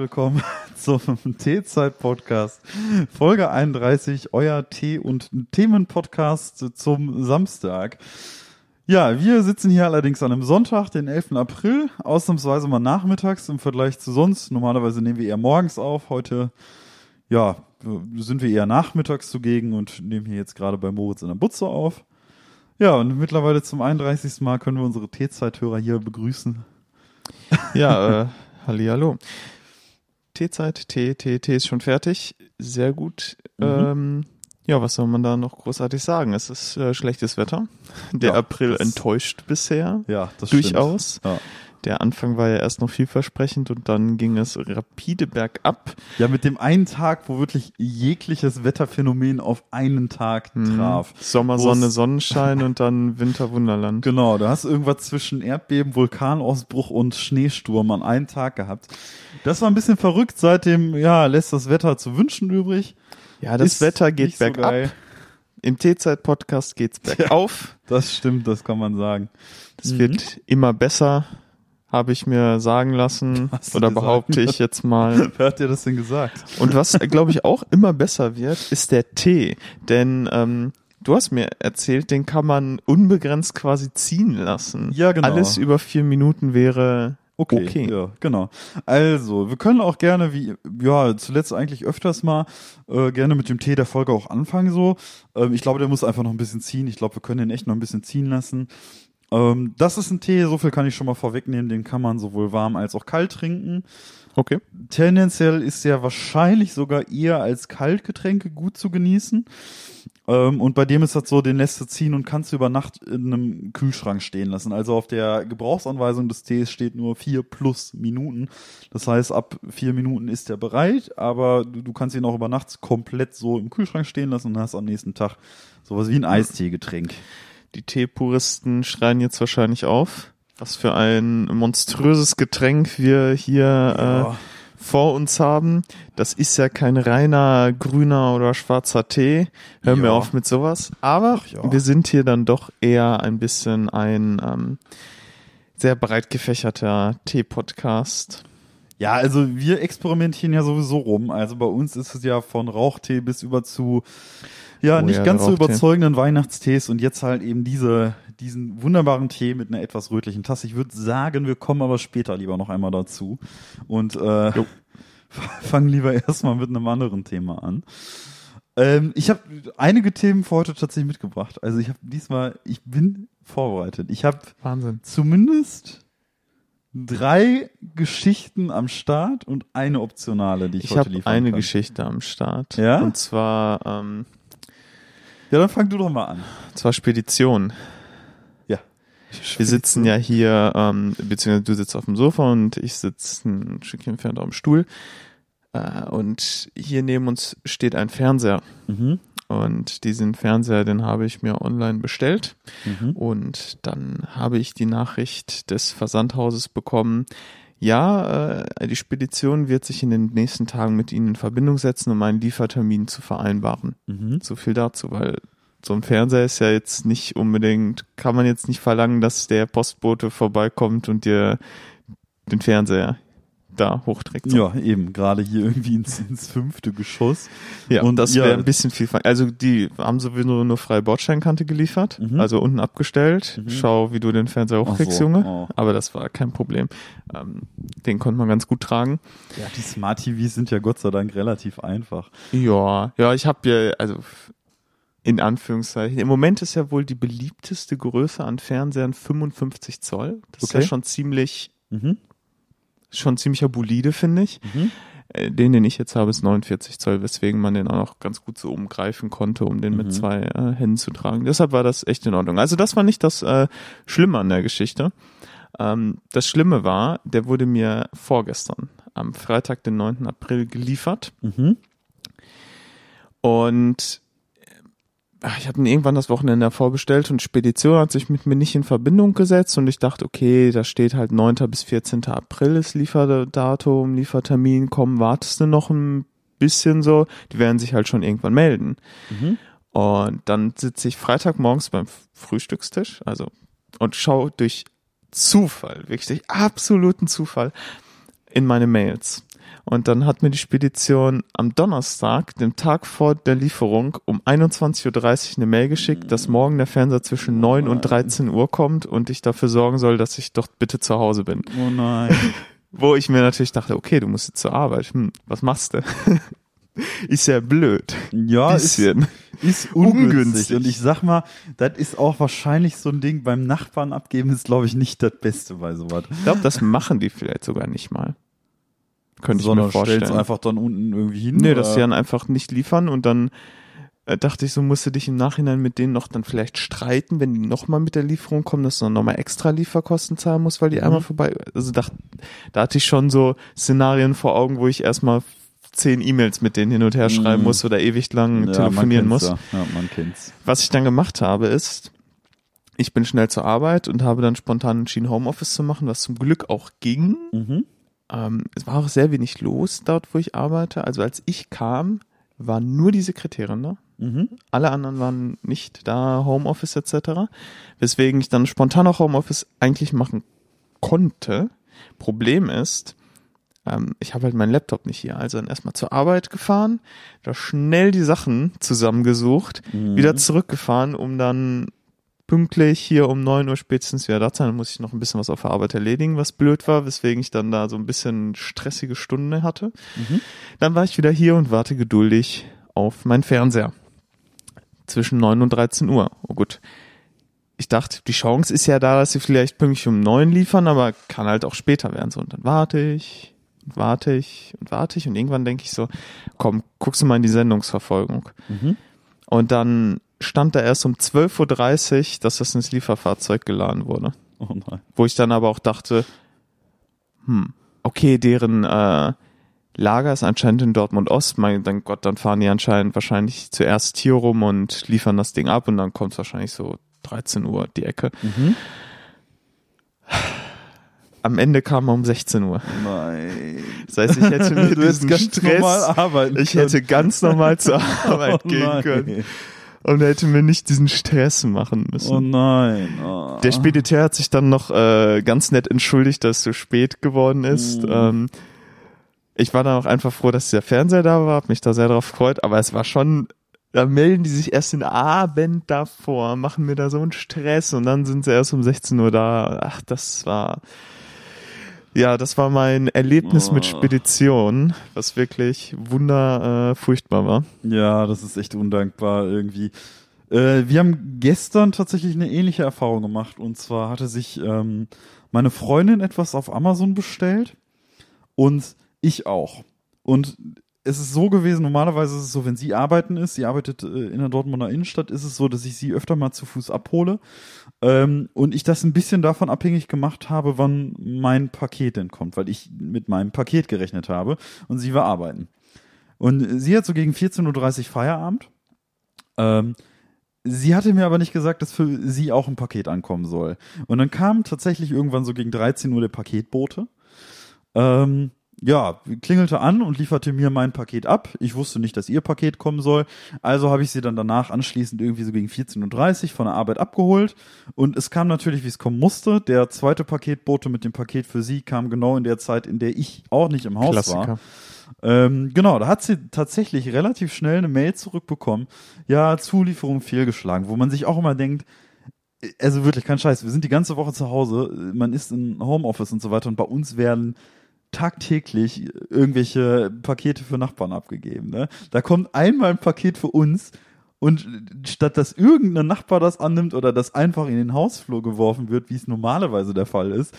willkommen zum Teezeit-Podcast, Folge 31, euer Tee- und Themen-Podcast zum Samstag. Ja, wir sitzen hier allerdings an einem Sonntag, den 11. April, ausnahmsweise mal nachmittags im Vergleich zu sonst. Normalerweise nehmen wir eher morgens auf. Heute, ja, sind wir eher nachmittags zugegen und nehmen hier jetzt gerade bei Moritz in der Butze auf. Ja, und mittlerweile zum 31. Mal können wir unsere Teezeit-Hörer hier begrüßen. Ja, äh, Hallihallo. Teezeit, Tee, Tee, Tee ist schon fertig. Sehr gut. Mhm. Ähm, ja, was soll man da noch großartig sagen? Es ist äh, schlechtes Wetter. Der Ja, April enttäuscht bisher. Ja, das Durchaus. stimmt. Ja. Der Anfang war ja erst noch vielversprechend und dann ging es rapide bergab. Ja, mit dem einen Tag, wo wirklich jegliches Wetterphänomen auf einen Tag Mhm. traf. Sommer, Wo's- Sonne, Sonnenschein und dann Winterwunderland. Genau, da hast du irgendwas zwischen Erdbeben, Vulkanausbruch und Schneesturm an einem Tag gehabt. Das war ein bisschen verrückt. Seitdem, ja, lässt das Wetter zu wünschen übrig. Ja, das Ist Wetter geht so bergab. geil. Im Teezeit-Podcast geht's bergauf. Das stimmt, das kann man sagen. Das wird immer besser, habe ich mir sagen lassen. Oder dir behaupte ich jetzt mal. Wer hat dir das denn gesagt? Und was, glaube ich, auch immer besser wird, ist der Tee. Denn ähm, du hast mir erzählt, den kann man unbegrenzt quasi ziehen lassen. Ja, genau. Alles über vier Minuten wäre Okay, okay. ja, genau. Also, wir können auch gerne, wie, ja, zuletzt eigentlich öfters mal, äh, gerne mit dem Tee der Folge auch anfangen so. Ähm, ich glaube, der muss einfach noch ein bisschen ziehen. Ich glaube, wir können den echt noch ein bisschen ziehen lassen. Ähm, das ist ein Tee, so viel kann ich schon mal vorwegnehmen, den kann man sowohl warm als auch kalt trinken. Okay. Tendenziell ist er wahrscheinlich sogar eher als Kaltgetränke gut zu genießen. Ähm, und bei dem ist das so, den lässt du ziehen und kannst du über Nacht in einem Kühlschrank stehen lassen. Also auf der Gebrauchsanweisung des Tees steht nur vier plus Minuten. Das heißt, ab vier Minuten ist er bereit, aber du, du kannst ihn auch über Nacht komplett so im Kühlschrank stehen lassen und hast am nächsten Tag sowas wie ein Eisteegetränk. Die Teepuristen schreien jetzt wahrscheinlich auf. Was für ein monströses Getränk wir hier Ja. äh, vor uns haben. Das ist ja kein reiner grüner oder schwarzer Tee. Hör mir Ja. auf mit sowas. Aber ja. wir sind hier dann doch eher ein bisschen ein ähm, sehr breit gefächerter Tee-Podcast. Ja, also wir experimentieren ja sowieso rum. Also bei uns ist es ja von Rauchtee bis über zu ja nicht ganz so überzeugenden Weihnachtstees und jetzt halt eben diese diesen wunderbaren Tee mit einer etwas rötlichen Tasse. Ich würde sagen, wir kommen aber später lieber noch einmal dazu und äh, Jo. fangen lieber erstmal mit einem anderen Thema an. Ähm, ich habe einige Themen für heute tatsächlich mitgebracht. Also ich habe diesmal, ich bin vorbereitet. Ich habe zumindest drei Geschichten am Start und eine optionale, die ich, Ich heute habe liefern eine kann. Geschichte am Start. Ja? Und zwar, ähm, Ja, dann fang du doch mal an. zwar Spedition. Ja. Wir sitzen ja hier, ähm, beziehungsweise du sitzt auf dem Sofa und ich sitze ein Stückchen entfernt auf dem Stuhl. Äh, und hier neben uns steht ein Fernseher. Mhm. Und diesen Fernseher, den habe ich mir online bestellt. Mhm. Und dann habe ich die Nachricht des Versandhauses bekommen, ja, äh, die Spedition wird sich in den nächsten Tagen mit Ihnen in Verbindung setzen, um einen Liefertermin zu vereinbaren. Mhm. So viel dazu, weil so ein Fernseher ist ja jetzt nicht unbedingt, kann man jetzt nicht verlangen, dass der Postbote vorbeikommt und dir den Fernseher da hochträgt. So. Ja, eben, gerade hier irgendwie ins, ins fünfte Geschoss. Ja, Und das ja, wäre ein bisschen viel. Also die haben sowieso nur freie Bordsteinkante geliefert, Mhm. also unten abgestellt. Mhm. Schau, wie du den Fernseher hochkriegst, so, Junge. oh. Aber das war kein Problem. Ähm, den konnte man ganz gut tragen. Ja, die Smart TVs sind ja Gott sei Dank relativ einfach. Ja, ja, ich habe ja, also in Anführungszeichen, im Moment ist ja wohl die beliebteste Größe an Fernsehern 55 Zoll. Das ist Okay. ja schon ziemlich, Mhm. Schon ziemlicher Bolide, finde ich. Mhm. Äh, Den, den ich jetzt habe, ist 49 Zoll, weswegen man den auch noch ganz gut so umgreifen konnte, um den Mhm. mit zwei äh, Händen zu tragen. Deshalb war das echt in Ordnung. Also das war nicht das äh, Schlimme an der Geschichte. Ähm, das Schlimme war, der wurde mir vorgestern, am Freitag, den 9. April, geliefert. Mhm. Und ich habe ihn irgendwann das Wochenende davor bestellt und Spedition hat sich mit mir nicht in Verbindung gesetzt und ich dachte, okay, da steht halt 9. bis 14. April ist Lieferdatum, Liefertermin, komm, wartest du noch ein bisschen so, die werden sich halt schon irgendwann melden. Mhm. Und dann sitze ich Freitagmorgens beim Frühstückstisch, also und schaue durch Zufall, wirklich durch absoluten Zufall in meine Mails. Und dann hat mir die Spedition am Donnerstag, dem Tag vor der Lieferung, um 21.30 Uhr eine Mail geschickt, dass morgen der Fernseher zwischen 9 und 13 Uhr kommt und ich dafür sorgen soll, dass ich doch bitte zu Hause bin. Oh nein. Wo ich mir natürlich dachte, okay, du musst jetzt zur Arbeit. Hm, was machst du? ist ja blöd. Ja, ist, Bisschen. ist ungünstig. Ungünstig. Und ich sag mal, das ist auch wahrscheinlich so ein Ding beim Nachbarn abgeben, ist glaube ich nicht das Beste bei sowas. Ich glaube, das machen die vielleicht sogar nicht mal. Könnte ich Sondern mir vorstellen. stellt's einfach dann unten irgendwie hin. Nee, oder? dass sie dann einfach nicht liefern und dann äh, dachte ich so, musst du dich im Nachhinein mit denen noch dann vielleicht streiten, wenn die nochmal mit der Lieferung kommen, dass du dann nochmal extra Lieferkosten zahlen musst, weil die Mhm. einmal vorbei, also da, da hatte ich schon so Szenarien vor Augen, wo ich erstmal zehn E-Mails mit denen hin und her schreiben Mhm. muss oder ewig lang Ja, telefonieren muss. Ja. ja, man kennt's. Was ich dann gemacht habe, ist, ich bin schnell zur Arbeit und habe dann spontan entschieden, Homeoffice zu machen, was zum Glück auch ging. Mhm. Ähm, es war auch sehr wenig los dort, wo ich arbeite. Also als ich kam, war nur die Sekretärin da. Mhm. Alle anderen waren nicht da, Homeoffice etc. Weswegen ich dann spontan auch Homeoffice eigentlich machen konnte. Problem ist, ähm, ich habe halt meinen Laptop nicht hier. Also dann erstmal zur Arbeit gefahren, da schnell die Sachen zusammengesucht, Mhm. wieder zurückgefahren, um dann pünktlich hier um neun Uhr spätestens wieder da sein. Dann muss ich noch ein bisschen was auf der Arbeit erledigen, was blöd war, weswegen ich dann da so ein bisschen stressige Stunde hatte. Mhm. Dann war ich wieder hier und warte geduldig auf meinen Fernseher. Zwischen 9 und 13 Uhr. Oh gut. Ich dachte, die Chance ist ja da, dass sie vielleicht pünktlich um 9 liefern, aber kann halt auch später werden. So, und dann warte ich und warte ich und warte ich und irgendwann denke ich so, komm, guckst du mal in die Sendungsverfolgung. Mhm. Und dann stand da erst um 12.30 Uhr, dass das ins Lieferfahrzeug geladen wurde. Oh nein. Wo ich dann aber auch dachte, hm, okay, deren äh, Lager ist anscheinend in Dortmund Ost. Mein dann Gott, dann fahren die anscheinend wahrscheinlich zuerst hier rum und liefern das Ding ab und dann kommt es wahrscheinlich so 13 Uhr die Ecke. Mhm. Am Ende kam er um 16 Uhr. Nein. Das heißt, ich hätte mir diesen ganz Stress, normal arbeiten ich hätte ganz normal zur Arbeit Oh gehen nein. können und hätte mir nicht diesen Stress machen müssen. Oh nein. Oh. Der Spediteur hat sich dann noch äh, ganz nett entschuldigt, dass es so spät geworden ist. Mhm. Ähm, ich war dann auch einfach froh, dass der Fernseher da war, hab mich da sehr drauf gefreut, aber es war schon, da melden die sich erst den Abend davor, machen mir da so einen Stress und dann sind sie erst um 16 Uhr da. Ach, das war, ja, das war mein Erlebnis mit Oh. Spedition, was wirklich wunder äh, war. Ja, das ist echt undankbar irgendwie. Äh, wir haben gestern tatsächlich eine ähnliche Erfahrung gemacht. Und zwar hatte sich ähm, meine Freundin etwas auf Amazon bestellt und ich auch. Und es ist so gewesen, normalerweise ist es so, wenn sie arbeiten ist, sie arbeitet äh, in der Dortmunder Innenstadt, ist es so, dass ich sie öfter mal zu Fuß abhole. Ähm, und ich das ein bisschen davon abhängig gemacht habe, wann mein Paket denn kommt, weil ich mit meinem Paket gerechnet habe und sie war arbeiten. Und sie hat so gegen 14.30 Uhr Feierabend. Ähm, sie hatte mir aber nicht gesagt, dass für sie auch ein Paket ankommen soll. Und dann kam tatsächlich irgendwann so gegen 13 Uhr der Paketbote. Ähm, ja, klingelte an und lieferte mir mein Paket ab. Ich wusste nicht, dass ihr Paket kommen soll. Also habe ich sie dann danach anschließend irgendwie so gegen 14.30 Uhr von der Arbeit abgeholt. Und es kam natürlich, wie es kommen musste. Der zweite Paketbote mit dem Paket für sie kam genau in der Zeit, in der ich auch nicht im Haus war. Ähm, genau, da hat sie tatsächlich relativ schnell eine Mail zurückbekommen. Ja, Zulieferung fehlgeschlagen, wo man sich auch immer denkt, äh, also wirklich kein Scheiß, wir sind die ganze Woche zu Hause, man ist in Homeoffice und so weiter und bei uns werden tagtäglich irgendwelche Pakete für Nachbarn abgegeben. Ne? Da kommt einmal ein Paket für uns und statt dass irgendein Nachbar das annimmt oder das einfach in den Hausflur geworfen wird, wie es normalerweise der Fall ist,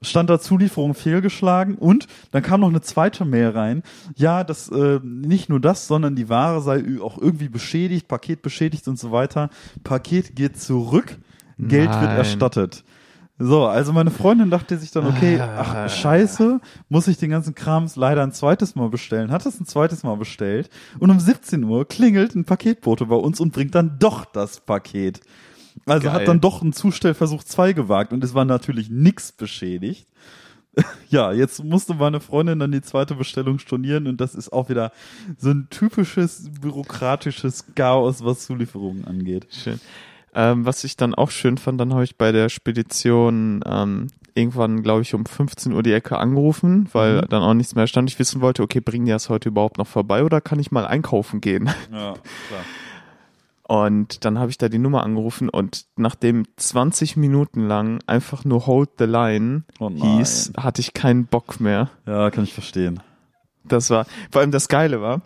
stand da Zulieferung fehlgeschlagen und dann kam noch eine zweite Mail rein. Ja, das äh, nicht nur das, sondern die Ware sei auch irgendwie beschädigt, Paket beschädigt und so weiter. Paket geht zurück, Geld wird Nein. erstattet. So, also meine Freundin dachte sich dann, okay, Ah. ach scheiße, muss ich den ganzen Krams leider ein zweites Mal bestellen. Hat es ein zweites Mal bestellt und um 17 Uhr klingelt ein Paketbote bei uns und bringt dann doch das Paket. Also Geil. hat dann doch ein Zustellversuch zwei gewagt und es war natürlich nix beschädigt. Ja, jetzt musste meine Freundin dann die zweite Bestellung stornieren und das ist auch wieder so ein typisches bürokratisches Chaos, was Zulieferungen angeht. Schön. Ähm, was ich dann auch schön fand, dann habe ich bei der Spedition ähm, irgendwann, glaube ich, um 15 Uhr die Ecke angerufen, weil Mhm. dann auch nichts mehr stand. Ich wissen wollte, okay, bringen die das heute überhaupt noch vorbei oder kann ich mal einkaufen gehen? Ja, klar. Und dann habe ich da die Nummer angerufen und nachdem 20 Minuten lang einfach nur Hold the Line Oh hieß, hatte ich keinen Bock mehr. Ja, kann ich verstehen. Das war, vor allem das Geile war,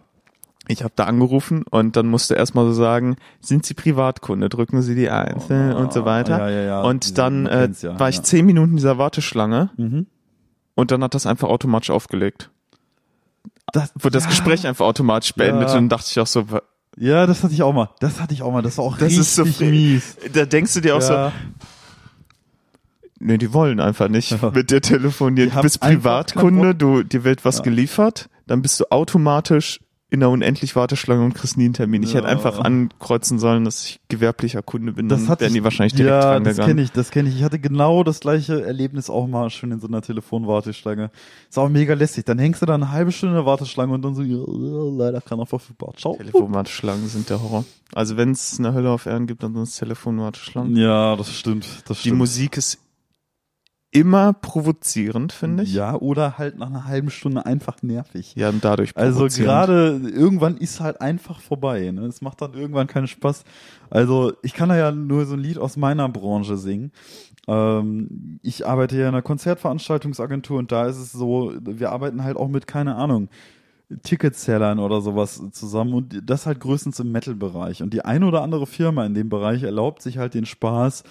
ich habe da angerufen und dann musste erstmal so sagen, sind Sie Privatkunde, drücken Sie die Eins Oh, äh, und so weiter. ja, ja, ja. Und Diese- dann äh, war ich zehn Minuten in dieser Warteschlange Mhm. und dann hat das einfach automatisch aufgelegt. Das, Wurde das Gespräch einfach automatisch beendet und dann dachte ich auch so, Ja, das hatte ich auch mal. Das hatte ich auch mal. Das war auch Das richtig ist so mies. da denkst du dir auch so, Ja. nee, die wollen einfach nicht Ja. mit dir telefonieren. Die Du bist Privatkunde, du, dir wird was Ja. geliefert, dann bist du automatisch in der unendlich Warteschlange und kriegst nie einen Termin. Ich Ja. hätte einfach ankreuzen sollen, dass ich gewerblicher Kunde bin, Das wären die ich- wahrscheinlich direkt ja, das kenne ich, das kenne ich. Ich hatte genau das gleiche Erlebnis auch mal schon in so einer Telefonwarteschlange. Ist auch mega lästig. Dann hängst du da eine halbe Stunde in der Warteschlange und dann so, ja, leider keiner verfügbar. Ciao. Telefonwarteschlangen sind der Horror. Also wenn es eine Hölle auf Erden gibt, dann sind es Telefonwarteschlangen. Ja, das stimmt. Das Die stimmt. Musik ist immer provozierend, finde ich. Ja, oder halt nach einer halben Stunde einfach nervig. Ja, und dadurch Also gerade irgendwann ist halt einfach vorbei. Ne? Es macht dann irgendwann keinen Spaß. Also ich kann da ja nur so ein Lied aus meiner Branche singen. Ähm, ich arbeite ja in einer Konzertveranstaltungsagentur und da ist es so, wir arbeiten halt auch mit, keine Ahnung, Ticketsellern oder sowas zusammen und das halt größtens im Metal-Bereich. Und die eine oder andere Firma in dem Bereich erlaubt sich halt den Spaß,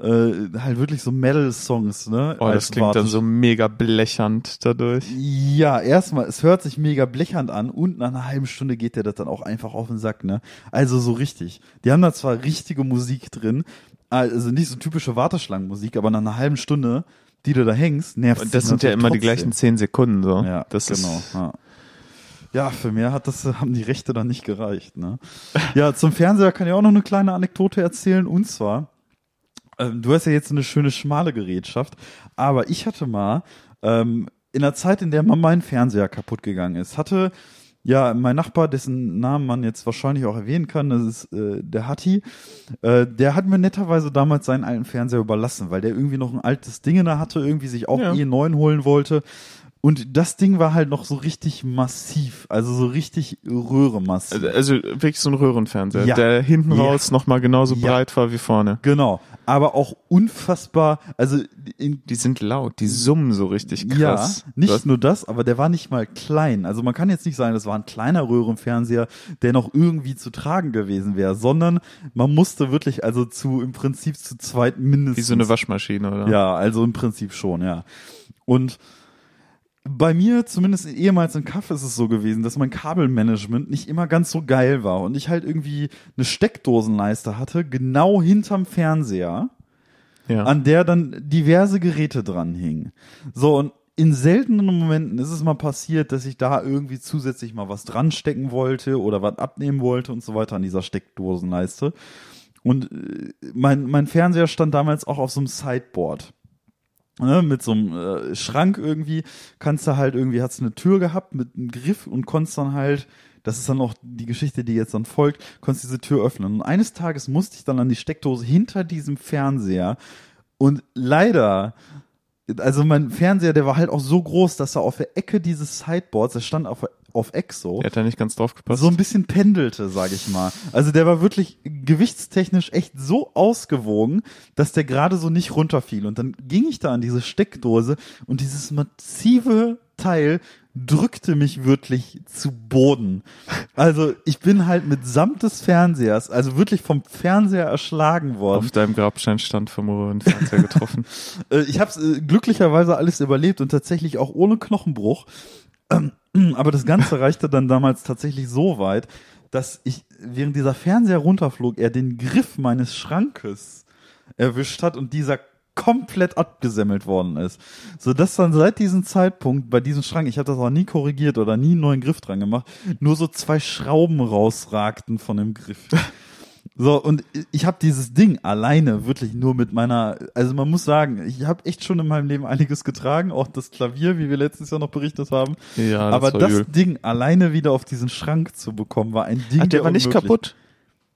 äh, halt wirklich so Metal-Songs, ne? Oh, das klingt dann Wartesch- so mega blechend dadurch. ja, erstmal, es hört sich mega blechern an und nach einer halben Stunde geht der das dann auch einfach auf den Sack, ne? Also so richtig. Die haben da zwar richtige Musik drin, also nicht so typische Warteschlangenmusik, aber nach einer halben Stunde, die du da hängst, nervt Und das sind ja immer die gleichen zehn Sekunden so. Ja, das genau. Ist, ja. ja, für mehr hat das, haben die Rechte dann nicht gereicht, ne? Ja, zum Fernseher kann ich auch noch eine kleine Anekdote erzählen und zwar, ähm, du hast ja jetzt eine schöne schmale Gerätschaft, aber ich hatte mal ähm, in der Zeit, in der mal mein Fernseher kaputt gegangen ist, hatte ja mein Nachbar, dessen Namen man jetzt wahrscheinlich auch erwähnen kann, das ist äh, der Hatti, äh, der hat mir netterweise damals seinen alten Fernseher überlassen, weil der irgendwie noch ein altes Ding in der hatte, irgendwie sich auch Ja. einen neuen holen wollte. Und das Ding war halt noch so richtig massiv, also so richtig röhremassiv. also, also wirklich so ein Röhrenfernseher, Ja. der hinten Ja. raus nochmal genauso Ja. breit war wie vorne. genau, aber auch unfassbar, also in, Die sind laut, die summen so richtig krass. Ja, nicht Das- nur das, aber der war nicht mal klein. Also man kann jetzt nicht sagen, das war ein kleiner Röhrenfernseher, der noch irgendwie zu tragen gewesen wäre, sondern man musste wirklich also zu im Prinzip zu zweit mindestens. wie so eine Waschmaschine, oder? Ja, also im Prinzip schon, ja. Und bei mir, zumindest ehemals in Kaff, ist es so gewesen, dass mein Kabelmanagement nicht immer ganz so geil war und ich halt irgendwie eine Steckdosenleiste hatte, genau hinterm Fernseher ja. an der dann diverse Geräte dran hingen. So, und in seltenen Momenten ist es mal passiert, dass ich da irgendwie zusätzlich mal was dran stecken wollte oder was abnehmen wollte und so weiter an dieser Steckdosenleiste. Und äh, mein, mein Fernseher stand damals auch auf so einem Sideboard. Ne, mit so einem äh, Schrank irgendwie, kannst du halt irgendwie, hast eine Tür gehabt mit einem Griff und konntest dann halt, das ist dann auch die Geschichte, die jetzt dann folgt, konntest diese Tür öffnen. Und eines Tages musste ich dann an die Steckdose hinter diesem Fernseher und leider, also mein Fernseher, der war halt auch so groß, dass er auf der Ecke dieses Sideboards, der stand auf, auf Eck so, Er hat da nicht ganz drauf gepasst. so ein bisschen pendelte, sag ich mal. Also der war wirklich gewichtstechnisch echt so ausgewogen, dass der gerade so nicht runterfiel. Und dann ging ich da an diese Steckdose und dieses massive Teil drückte mich wirklich zu Boden. Also ich bin halt mitsamt des Fernsehers, also wirklich vom Fernseher erschlagen worden. auf deinem Grabstein stand vom Röhrenfernseher getroffen. Äh, ich habe äh, glücklicherweise alles überlebt und tatsächlich auch ohne Knochenbruch. Ähm, aber das Ganze reichte dann damals tatsächlich so weit, dass ich, während dieser Fernseher runterflog, er den Griff meines Schrankes erwischt hat und dieser komplett abgesemmelt worden ist. So dass dann seit diesem Zeitpunkt bei diesem Schrank, ich habe das auch nie korrigiert oder nie einen neuen Griff dran gemacht, nur so zwei Schrauben rausragten von dem Griff. So, und ich habe dieses Ding alleine wirklich nur mit meiner, also man muss sagen, ich habe echt schon in meinem Leben einiges getragen, auch das Klavier, wie wir letztes Jahr noch berichtet haben. Ja, das Aber das übel. Ding alleine wieder auf diesen Schrank zu bekommen, war ein Ding. Ach, der war nicht unmöglich- kaputt?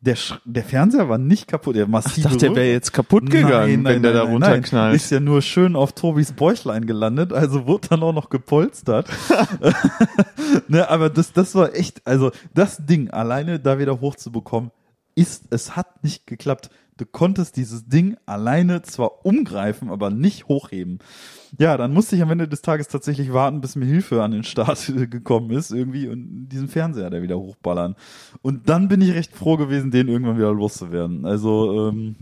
Der, Sch der Fernseher war nicht kaputt, der Ich massive dachte, der wäre jetzt kaputt gegangen, wenn der da runterknallt. Ist ja nur schön auf Tobis Bäuchlein gelandet, also wurde dann auch noch gepolstert. ne, aber das, das war echt, also das Ding alleine da wieder hochzubekommen, ist, es hat nicht geklappt. Du konntest dieses Ding alleine zwar umgreifen, aber nicht hochheben. Ja, dann musste ich am Ende des Tages tatsächlich warten, bis mir Hilfe an den Start gekommen ist, irgendwie, und diesen Fernseher da wieder hochballern. Und dann bin ich recht froh gewesen, den irgendwann wieder loszuwerden. Also, ähm,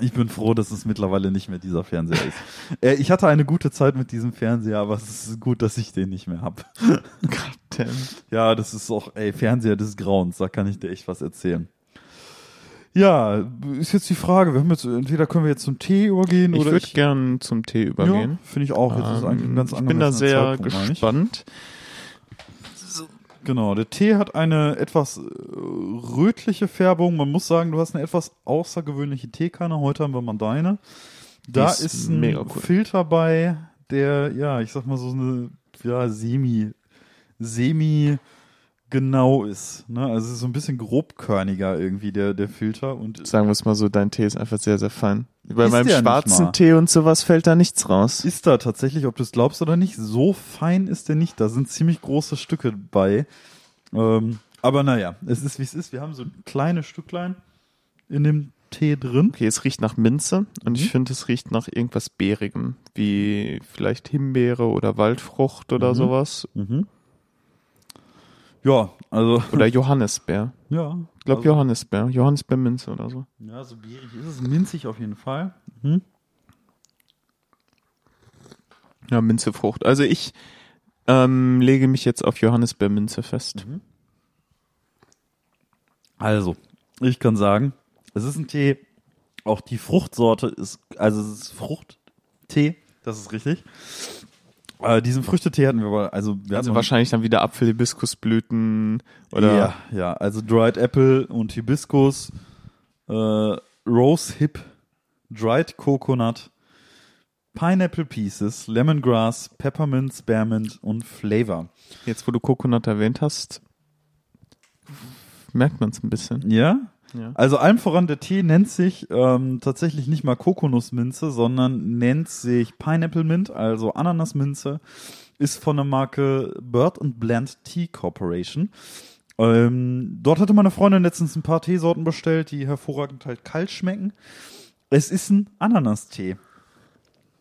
ich bin froh, dass es mittlerweile nicht mehr dieser Fernseher ist. Äh, ich hatte eine gute Zeit mit diesem Fernseher, aber es ist gut, dass ich den nicht mehr hab. Damn. Ja, das ist auch, ey, Fernseher des Grauens, da kann ich dir echt was erzählen. Ja, ist jetzt die Frage, wir haben jetzt, entweder können wir jetzt zum Tee übergehen Ich oder würde gern zum Tee ja, übergehen. finde ich auch, jetzt ist eigentlich ein ganz Ähm, ich bin da sehr Zeitpunkt, ich. gespannt. Genau, der Tee hat eine etwas äh, rötliche Färbung. Man muss sagen, du hast eine etwas außergewöhnliche Teekanne. Heute haben wir mal deine. Da ist ist, ein mega cool. Filter bei, der, ja, ich sag mal so eine, ja, semi, semi genau ist. Ne? Also es ist so ein bisschen grobkörniger irgendwie, der, der Filter. Und Sagen wir es mal so, dein Tee ist einfach sehr, sehr fein. Bei meinem schwarzen. Tee und sowas fällt da nichts raus. ist da tatsächlich, ob du es glaubst oder nicht, so fein ist der nicht. Da sind ziemlich große Stücke bei. Ähm, aber naja, es ist wie es ist. Wir haben so kleine Stücklein in dem Tee drin. Okay, es riecht nach Minze und ich Mhm. finde, es riecht nach irgendwas Beerigem, wie vielleicht Himbeere oder Waldfrucht oder Mhm. sowas. Mhm. Ja, also. Oder Johannisbeer. Ja. Ich glaube also, Johannisbeer. Johannisbeerminze oder so. Ja, so bierig ist es. Minzig auf jeden Fall. Mhm. Ja, Minzefrucht. Also ich ähm, lege mich jetzt auf Johannisbeerminze fest. Mhm. Also, ich kann sagen, es ist ein Tee. Auch die Fruchtsorte ist, also es ist Fruchttee, das ist richtig. Äh, diesen Früchtetee hatten wir aber, also wir Also hatten wahrscheinlich dann wieder Apfel-Hibiskusblüten oder Ja, ja, also Dried Apple und Hibiskus, äh, Rose Hip, Dried Coconut, Pineapple Pieces, Lemongrass, Peppermint, Spearmint und Flavor. jetzt, wo du Coconut erwähnt hast, merkt man es ein bisschen. Ja? Ja. Also allem voran, der Tee nennt sich ähm, tatsächlich nicht mal Kokosnussminze, sondern nennt sich Pineapple Mint, also Ananasminze, ist von der Marke Bird and Blend Tea Corporation. Ähm, dort hatte meine Freundin letztens ein paar Teesorten bestellt, die hervorragend halt kalt schmecken. Es ist ein Ananastee.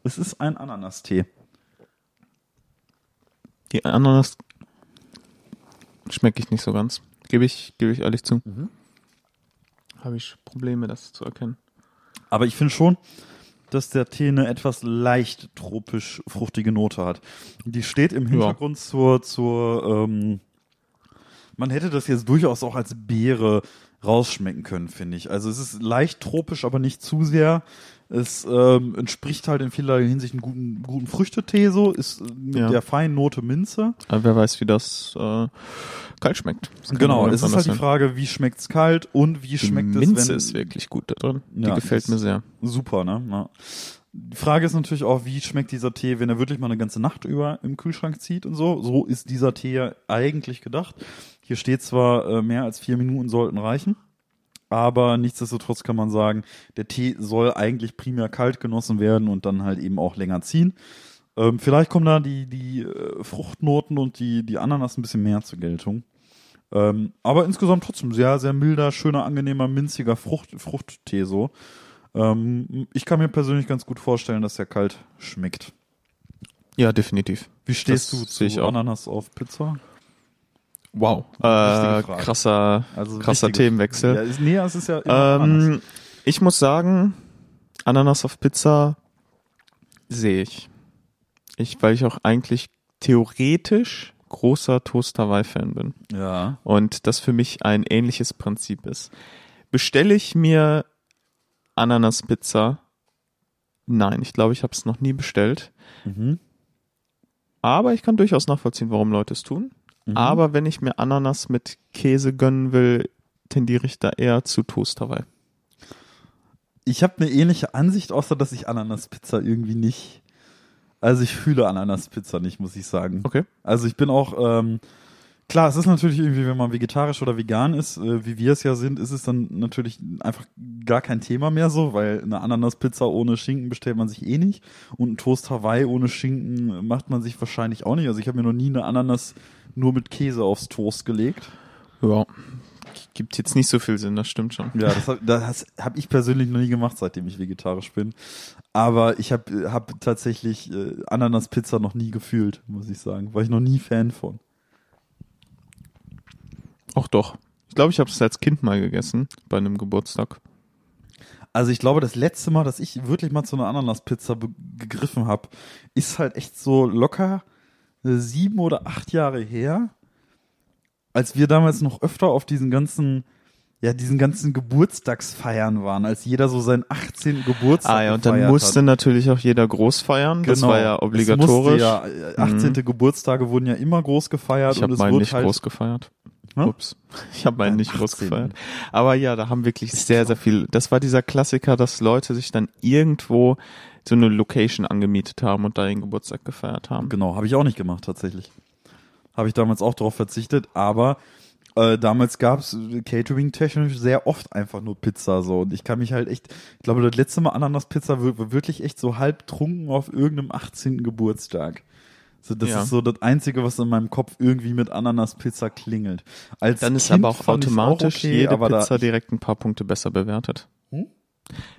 Es ist ein Ananastee. Die Ananas schmecke ich nicht so ganz. Gebe ich, gebe ich ehrlich zu. Habe ich Probleme, das zu erkennen. Aber ich finde schon, dass der Tee eine etwas leicht tropisch fruchtige Note hat. Die steht im Hintergrund zur, zur, ähm, man hätte das jetzt durchaus auch als Beere rausschmecken können, finde ich. Also es ist leicht tropisch, aber nicht zu sehr. Es ähm, entspricht halt in vielerlei Hinsicht einem guten, guten Früchtetee so, ist äh, mit Ja. der feinen Note Minze. Aber wer weiß, wie das äh, kalt schmeckt. Genau, es ist halt die anders Frage, wie schmeckt's kalt und wie sein. schmeckt Die es, Minze wenn ist wirklich gut da drin. Die Ja, gefällt ist- mir sehr. Super, ne? Ja. Die Frage ist natürlich auch, wie schmeckt dieser Tee, wenn er wirklich mal eine ganze Nacht über im Kühlschrank zieht und so. So ist dieser Tee ja eigentlich gedacht. Hier steht zwar, äh, mehr als vier Minuten sollten reichen, aber nichtsdestotrotz kann man sagen, der Tee soll eigentlich primär kalt genossen werden und dann halt eben auch länger ziehen. Ähm, vielleicht kommen da die, die äh, Fruchtnoten und die, die Ananas ein bisschen mehr zur Geltung. Ähm, aber insgesamt trotzdem sehr, sehr milder, schöner, angenehmer, minziger Frucht, Fruchttee so. Ähm, ich kann mir persönlich ganz gut vorstellen, dass er kalt schmeckt. Ja, definitiv. Wie stehst Das du zu. Ananas auf Pizza? Wow. Äh, krasser, Also krasser wichtige- Themenwechsel. Ja, ist, nee, es ist ja immer. Ähm, ich muss sagen, Ananas auf Pizza sehe ich. Ich, weil ich auch eigentlich theoretisch großer Toast Hawaii-Fan bin. Ja. Und das für mich ein ähnliches Prinzip ist. Bestelle ich mir Ananas-Pizza? Nein, ich glaube, ich habe es noch nie bestellt. Mhm. Aber ich kann durchaus nachvollziehen, warum Leute es tun. Mhm. Aber wenn ich mir Ananas mit Käse gönnen will, tendiere ich da eher zu Toast Hawaii. Ich habe eine ähnliche Ansicht, außer dass ich Ananaspizza irgendwie nicht. Also ich fühle Ananaspizza nicht, muss ich sagen. Okay. Also ich bin auch ähm, Klar, es ist natürlich irgendwie, wenn man vegetarisch oder vegan ist, äh, wie wir es ja sind, ist es dann natürlich einfach gar kein Thema mehr so, weil eine Ananaspizza ohne Schinken bestellt man sich eh nicht und ein Toast Hawaii ohne Schinken macht man sich wahrscheinlich auch nicht. Also ich habe mir noch nie eine Ananas nur mit Käse aufs Toast gelegt. Ja. Gibt jetzt nicht so viel Sinn, das stimmt schon. Ja, das habe hab ich persönlich noch nie gemacht, seitdem ich vegetarisch bin. Aber ich habe hab tatsächlich äh, Ananaspizza noch nie gefühlt, muss ich sagen. War ich noch nie Fan von. Auch doch. Ich glaube, ich habe es als Kind mal gegessen bei einem Geburtstag. Also ich glaube, das letzte Mal, dass ich wirklich mal zu einer Ananaspizza gegriffen habe, ist halt echt so locker sieben oder acht Jahre her, als wir damals noch öfter auf diesen ganzen, ja, diesen ganzen Geburtstagsfeiern waren, als jeder so seinen 18. Geburtstag Ah ja, und dann musste hat. natürlich auch jeder groß feiern. Das war ja Es obligatorisch. Musste ja, äh, 18. Geburtstage wurden ja immer groß gefeiert ich habe und es nicht halt groß gefeiert. Hä? Ups. Ich habe meinen nicht groß 18.. gefeiert. Aber ja, da haben wirklich sehr, sehr viel. Das war dieser Klassiker, dass Leute sich dann irgendwo so eine Location angemietet haben und da ihren Geburtstag gefeiert haben. Genau, habe ich auch nicht gemacht tatsächlich. Habe ich damals auch darauf verzichtet, aber äh, damals gab es catering-technisch sehr oft einfach nur Pizza so und ich kann mich halt echt, ich glaube das letzte Mal Ananaspizza war wirklich echt so halb trunken auf irgendeinem 18. Geburtstag. So, das Ja. ist so das Einzige, was in meinem Kopf irgendwie mit Ananaspizza klingelt. Als Dann ist kind aber auch automatisch okay, jede Pizza direkt ein paar Punkte besser bewertet. Hm?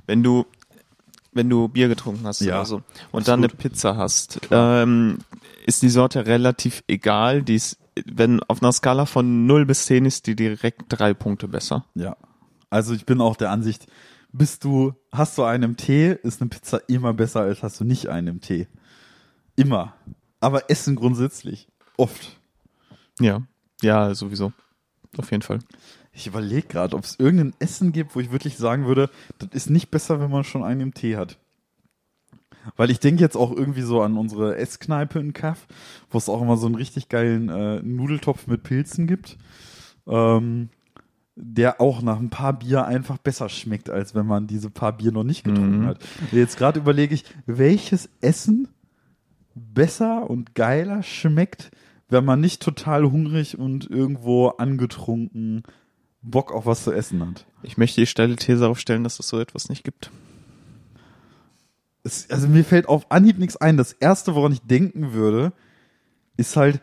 Wenn du wenn du Bier getrunken hast Ja, oder so und dann eine gut. Pizza hast, ähm, ist die Sorte relativ egal. Die ist, wenn auf einer Skala von 0 bis 10 ist die direkt drei Punkte besser. Ja. Also ich bin auch der Ansicht, bist du, hast du einen im Tee, ist eine Pizza immer besser, als hast du nicht einen im Tee. Immer. Aber Essen grundsätzlich. Oft. Ja, ja, sowieso. Auf jeden Fall. Ich überlege gerade, ob es irgendein Essen gibt, wo ich wirklich sagen würde, das ist nicht besser, wenn man schon einen im Tee hat. Weil ich denke jetzt auch irgendwie so an unsere Esskneipe in Kaff, wo es auch immer so einen richtig geilen äh, Nudeltopf mit Pilzen gibt, ähm, der auch nach ein paar Bier einfach besser schmeckt, als wenn man diese paar Bier noch nicht getrunken Mhm. hat. Jetzt gerade überlege ich, welches Essen besser und geiler schmeckt, wenn man nicht total hungrig und irgendwo angetrunken Bock auf was zu essen hat. Ich möchte die steile These aufstellen, dass es so etwas nicht gibt. Es, also mir fällt auf Anhieb nichts ein. Das erste, woran ich denken würde, ist halt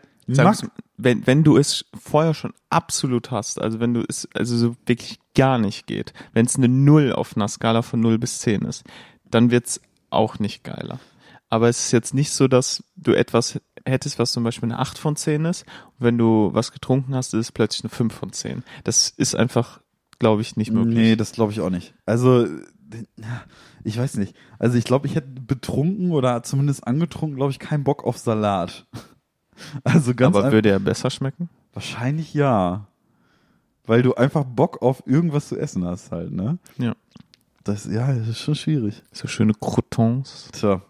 wenn, wenn du es vorher schon absolut hast, also wenn du es also so wirklich gar nicht geht, wenn es eine Null auf einer Skala von 0 bis 10 ist, dann wird's auch nicht geiler. Aber es ist jetzt nicht so, dass du etwas hättest, was zum Beispiel eine 8 von 10 ist. Und wenn du was getrunken hast, ist es plötzlich eine 5 von 10. Das ist einfach, glaube ich, nicht möglich. Nee, das glaube ich auch nicht. Also, ich weiß nicht. Also ich glaube, ich hätte betrunken oder zumindest angetrunken, glaube ich, keinen Bock auf Salat. Also ganz Aber würde er besser schmecken? wahrscheinlich ja. Weil du einfach Bock auf irgendwas zu essen hast halt, ne? Ja. Das, ja, das ist schon schwierig. So schöne Croutons. Tja,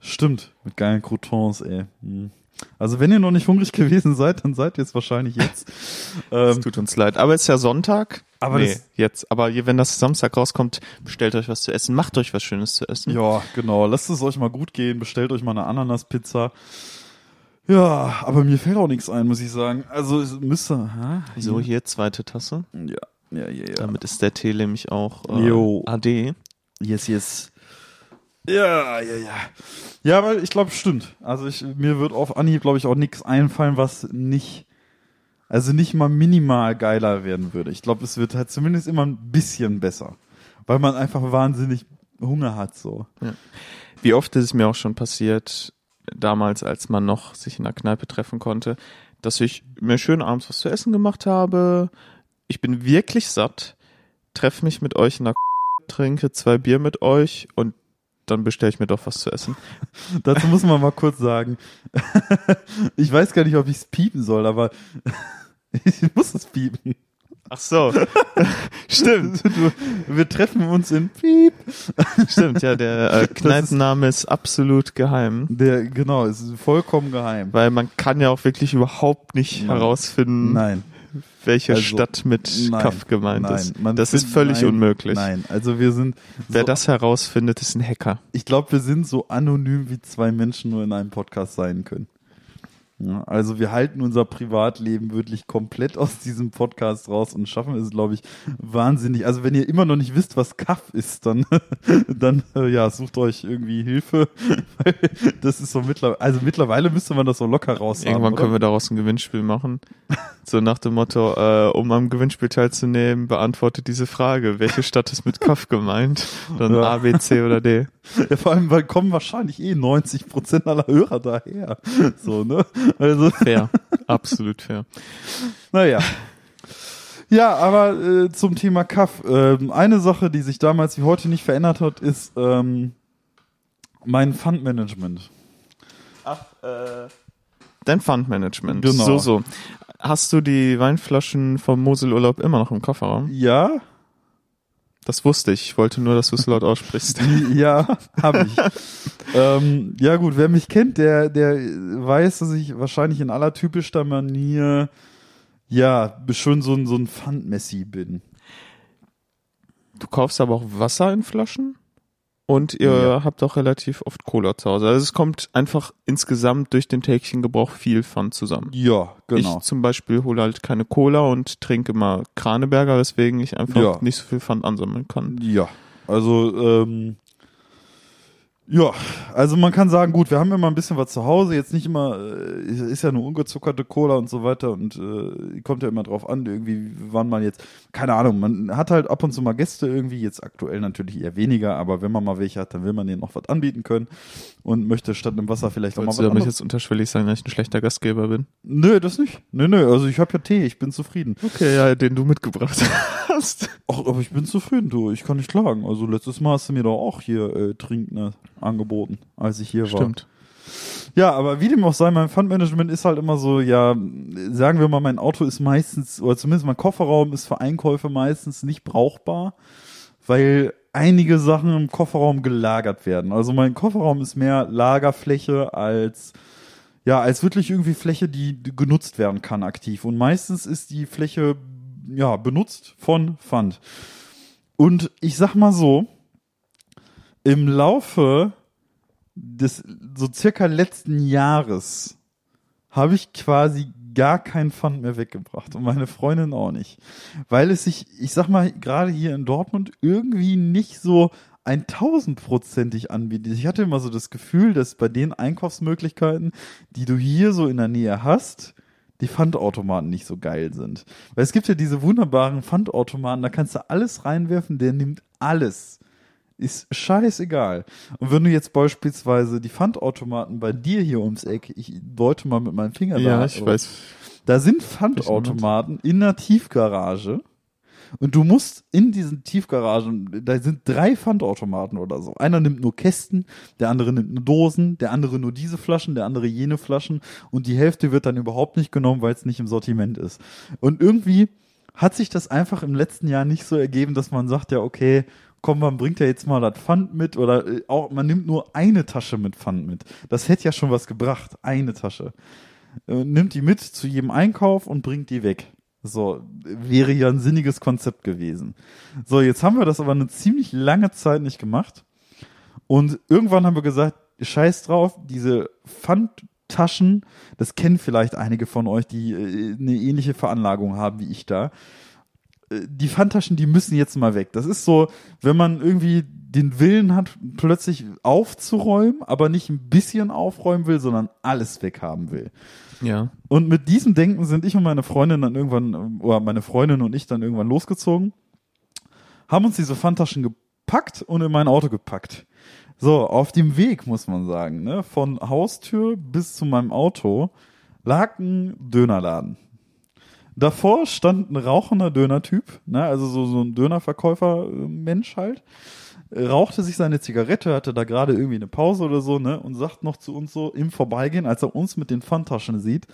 stimmt. Mit geilen Croutons, ey. Hm. Also wenn ihr noch nicht hungrig gewesen seid, dann seid ihr es wahrscheinlich jetzt. Es ähm, tut uns leid. Aber es ist ja Sonntag. Aber nee, jetzt. Aber wenn das Samstag rauskommt, bestellt euch was zu essen. Macht euch was Schönes zu essen. ja, genau. Lasst es euch mal gut gehen. Bestellt euch mal eine Ananaspizza. Ja, aber mir fällt auch nichts ein, muss ich sagen. Also es müsste. Hä? So, hier, zweite Tasse. Ja, ja, ja, ja. Damit ist der Tee nämlich auch äh. AD. Yes, yes. Ja, ja, ja. Ja, aber ich glaube, stimmt. Also ich, mir wird auf Anhieb, glaube ich, auch nichts einfallen, was nicht, also nicht mal minimal geiler werden würde. Ich glaube, es wird halt zumindest immer ein bisschen besser. Weil man einfach wahnsinnig Hunger hat, so. Wie oft ist es mir auch schon passiert, damals, als man noch sich in der Kneipe treffen konnte, dass ich mir schön abends was zu essen gemacht habe. Ich bin wirklich satt, treffe mich mit euch in der trinke zwei Bier mit euch und dann bestelle ich mir doch was zu essen. Dazu muss man mal kurz sagen. ich weiß gar nicht, ob ich es piepen soll, aber ich muss es piepen. Ach so. Stimmt. Du, wir treffen uns in Piep. Stimmt, ja, der äh, Kneipenname ist absolut geheim. Der, genau, ist vollkommen geheim. Weil man kann ja auch wirklich überhaupt nicht Nein. herausfinden, Nein. Welche Also, Stadt mit nein, Kaff gemeint nein, ist. Das ist völlig nein, unmöglich. Nein, also wir sind, Wer so, das herausfindet, ist ein Hacker. ich glaube, wir sind so anonym, wie zwei Menschen nur in einem Podcast sein können. Ja, also wir halten unser Privatleben wirklich komplett aus diesem Podcast raus und schaffen es, glaube ich, wahnsinnig. Also wenn ihr immer noch nicht wisst, was Kaff ist, dann, dann äh, ja, sucht euch irgendwie Hilfe. das ist so mittlerweile, also mittlerweile müsste man das so locker raus Irgendwann haben, können wir daraus ein Gewinnspiel machen. So nach dem Motto, äh, um am Gewinnspiel teilzunehmen, beantworte diese Frage. Welche Stadt ist mit Kaff gemeint? Dann Ja. A, B, C oder D. Ja, vor allem, weil kommen wahrscheinlich eh 90 Prozent aller Hörer daher. So, ne? Also, Fair. Absolut fair. Naja. Ja, aber äh, zum Thema Kaff. Ähm, eine Sache, die sich damals wie heute nicht verändert hat, ist ähm, mein Fundmanagement. Ach, äh. Dein Fundmanagement. Genau. So, so. Hast du die Weinflaschen vom Moselurlaub immer noch im Kofferraum? Ja, Das wusste ich. Ich wollte nur, dass du es laut aussprichst. ja, habe ich. ähm, ja gut, wer mich kennt, der, der weiß, dass ich wahrscheinlich in aller typischer Manier ja schon so ein, so ein Pfandmessi bin. Du kaufst aber auch Wasser in Flaschen und ihr Ja. habt auch relativ oft Cola zu Hause. Also es kommt einfach insgesamt durch den täglichen Gebrauch viel Pfand zusammen. Ja, genau. Ich zum Beispiel hole halt keine Cola und trinke immer Kraneberger, weswegen ich einfach Ja. nicht so viel Pfand ansammeln kann. Ja, also ähm, ja, also man kann sagen, gut, wir haben immer ein bisschen was zu Hause, jetzt nicht immer, äh, ist ja nur ungezuckerte Cola und so weiter und äh, kommt ja immer drauf an, irgendwie, wann man jetzt, keine Ahnung, man hat halt ab und zu mal Gäste irgendwie, jetzt aktuell natürlich eher weniger, aber wenn man mal welche hat, dann will man denen noch was anbieten können und möchte statt einem Wasser vielleicht auch mal Wolltest was du damit anderes. jetzt unterschwellig sagen, dass ich ein schlechter Gastgeber bin? Nö, das nicht. Nö, nö, also ich habe ja Tee, ich bin zufrieden. Okay, ja, den du mitgebracht hast. Ach, aber ich bin zufrieden, du. Ich kann nicht klagen. Also letztes Mal hast du mir doch auch hier äh, Trinken angeboten, als ich hier war. Stimmt. Ja, aber wie dem auch sei, mein Fundmanagement ist halt immer so, ja, sagen wir mal, mein Auto ist meistens, oder zumindest mein Kofferraum ist für Einkäufe meistens nicht brauchbar, weil einige Sachen im Kofferraum gelagert werden. Also mein Kofferraum ist mehr Lagerfläche als ja, als wirklich irgendwie Fläche, die genutzt werden kann aktiv. Und meistens ist die Fläche ja benutzt von Pfand. Und ich sag mal so, im Laufe des so circa letzten Jahres habe ich quasi gar kein Pfand mehr weggebracht und meine Freundin auch nicht. Weil es sich, ich sag mal, gerade hier in Dortmund irgendwie nicht so ein tausendprozentig anbietet. Ich hatte immer so das Gefühl, dass bei den Einkaufsmöglichkeiten, die du hier so in der Nähe hast, die Pfandautomaten nicht so geil sind. Weil es gibt ja diese wunderbaren Pfandautomaten, da kannst du alles reinwerfen, der nimmt alles. Ist scheißegal. Und wenn du jetzt beispielsweise die Pfandautomaten bei dir hier ums Eck, ich deute mal mit meinem Finger Ja, da, ich weiß. da sind Pfandautomaten in der Tiefgarage und du musst in diesen Tiefgaragen, da sind drei Pfandautomaten oder so. Einer nimmt nur Kästen, der andere nimmt nur Dosen, der andere nur diese Flaschen, der andere jene Flaschen und die Hälfte wird dann überhaupt nicht genommen, weil es nicht im Sortiment ist. Und irgendwie hat sich das einfach im letzten Jahr nicht so ergeben, dass man sagt, ja, okay, komm, man bringt ja jetzt mal das Pfand mit oder äh, auch, man nimmt nur eine Tasche mit Pfand mit. Das hätte ja schon was gebracht, eine Tasche. Äh, nimmt die mit zu jedem Einkauf und bringt die weg. So, wäre ja ein sinniges Konzept gewesen. So, jetzt haben wir das aber eine ziemlich lange Zeit nicht gemacht. Und irgendwann haben wir gesagt, scheiß drauf, diese Pfandtaschen, das kennen vielleicht einige von euch, die äh, eine ähnliche Veranlagung haben wie ich da. Die Pfandtaschen, die müssen jetzt mal weg. Das ist so, wenn man irgendwie den Willen hat, plötzlich aufzuräumen, aber nicht ein bisschen aufräumen will, sondern alles weghaben will. Ja. Und mit diesem Denken sind ich und meine Freundin dann irgendwann, oder meine Freundin und ich dann irgendwann losgezogen, haben uns diese Pfandtaschen gepackt und in mein Auto gepackt. So, auf dem Weg, muss man sagen, ne, von Haustür bis zu meinem Auto lag ein Dönerladen. Davor stand ein rauchender Dönertyp, ne, also so, so ein Dönerverkäufer-Mensch halt, rauchte sich seine Zigarette, hatte da gerade irgendwie eine Pause oder so, ne, und sagt noch zu uns so im Vorbeigehen, als er uns mit den Pfandtaschen sieht,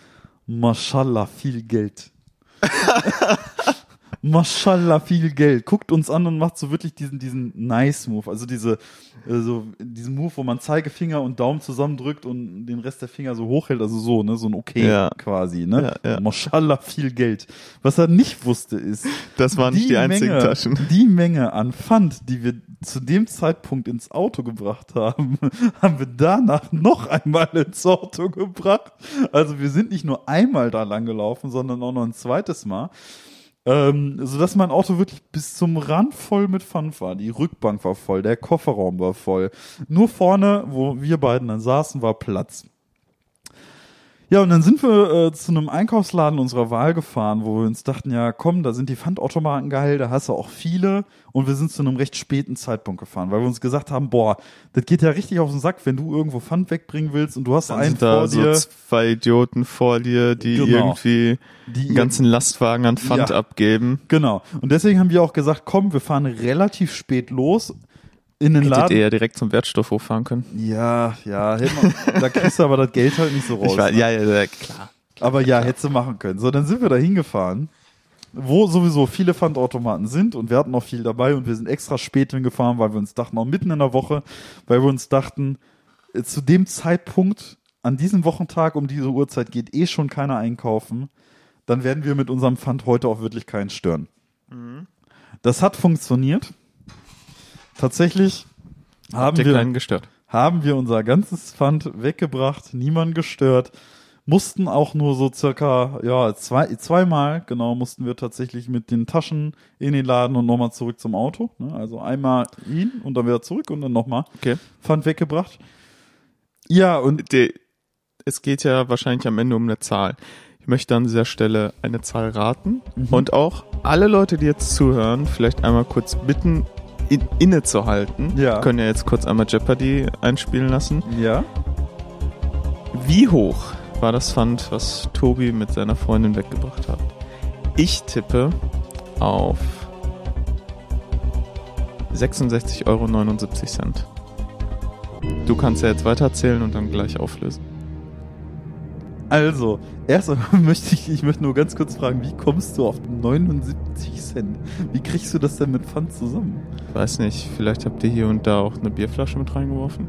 Mashallah, viel Geld. Maschallah, viel Geld. Guckt uns an und macht so wirklich diesen, diesen Nice-Move. Also diese, äh, so, diesen Move, wo man Zeigefinger und Daumen zusammendrückt und den Rest der Finger so hochhält. Also so, ne, so ein Okay Ja. quasi, ne? Ja, ja. Maschallah, viel Geld. Was er nicht wusste ist, Das waren nicht die einzigen Menge, Taschen. Die Menge an Pfand, die wir zu dem Zeitpunkt ins Auto gebracht haben, haben wir danach noch einmal ins Auto gebracht. Also wir sind nicht nur einmal da lang gelaufen, sondern auch noch ein zweites Mal. Ähm, sodass mein Auto wirklich bis zum Rand voll mit Pfand war. Die Rückbank war voll, der Kofferraum war voll. Nur vorne, wo wir beiden dann saßen, war Platz. Ja, und dann sind wir äh, zu einem Einkaufsladen unserer Wahl gefahren, wo wir uns dachten, ja, komm, da sind die Pfandautomaten geil, da hast du auch viele. Und wir sind zu einem recht späten Zeitpunkt gefahren, weil wir uns gesagt haben, boah, das geht ja richtig auf den Sack, wenn du irgendwo Pfand wegbringen willst und du hast Dann einen sind da vor so dir, zwei Idioten vor dir, die Genau. irgendwie die den ganzen Lastwagen an Pfand Ja. abgeben. Genau. Und deswegen haben wir auch gesagt, komm, wir fahren relativ spät los in den Hättet Laden. ihr ja direkt zum Wertstoffhof fahren können. Ja, ja, man, da kriegst du aber das Geld halt nicht so raus. War, ne? ja, ja, ja, klar. Aber ja, hättest du machen können. So, dann sind wir da hingefahren, wo sowieso viele Pfandautomaten sind und wir hatten noch viel dabei und wir sind extra spät hingefahren, weil wir uns dachten, auch mitten in der Woche, weil wir uns dachten, äh, zu dem Zeitpunkt, an diesem Wochentag um diese Uhrzeit geht eh schon keiner einkaufen, dann werden wir mit unserem Pfand heute auch wirklich keinen stören. Das hat funktioniert. Tatsächlich haben wir gestört? haben wir unser ganzes Pfand weggebracht, niemand gestört, mussten auch nur so circa, ja, zwei, zweimal, genau, mussten wir tatsächlich mit den Taschen in den Laden und nochmal zurück zum Auto. Ne? Also einmal hin und dann wieder zurück und dann nochmal Okay. Pfand weggebracht. Ja, und Die, es geht ja wahrscheinlich am Ende um eine Zahl. Ich möchte an dieser Stelle eine Zahl raten Mhm. und auch alle Leute, die jetzt zuhören, vielleicht einmal kurz bitten, in, innezuhalten. Ja. Können ja jetzt kurz einmal Jeopardy einspielen lassen. ja, Wie hoch war das Pfand, was Tobi mit seiner Freundin weggebracht hat? Ich tippe auf 66,79 Euro. Du kannst ja jetzt weiterzählen und dann gleich auflösen. Also, erst einmal möchte ich, ich möchte nur ganz kurz fragen, wie kommst du auf 79 Cent? Wie kriegst du das denn mit Pfand zusammen? Weiß nicht, vielleicht habt ihr hier und da auch eine Bierflasche mit reingeworfen,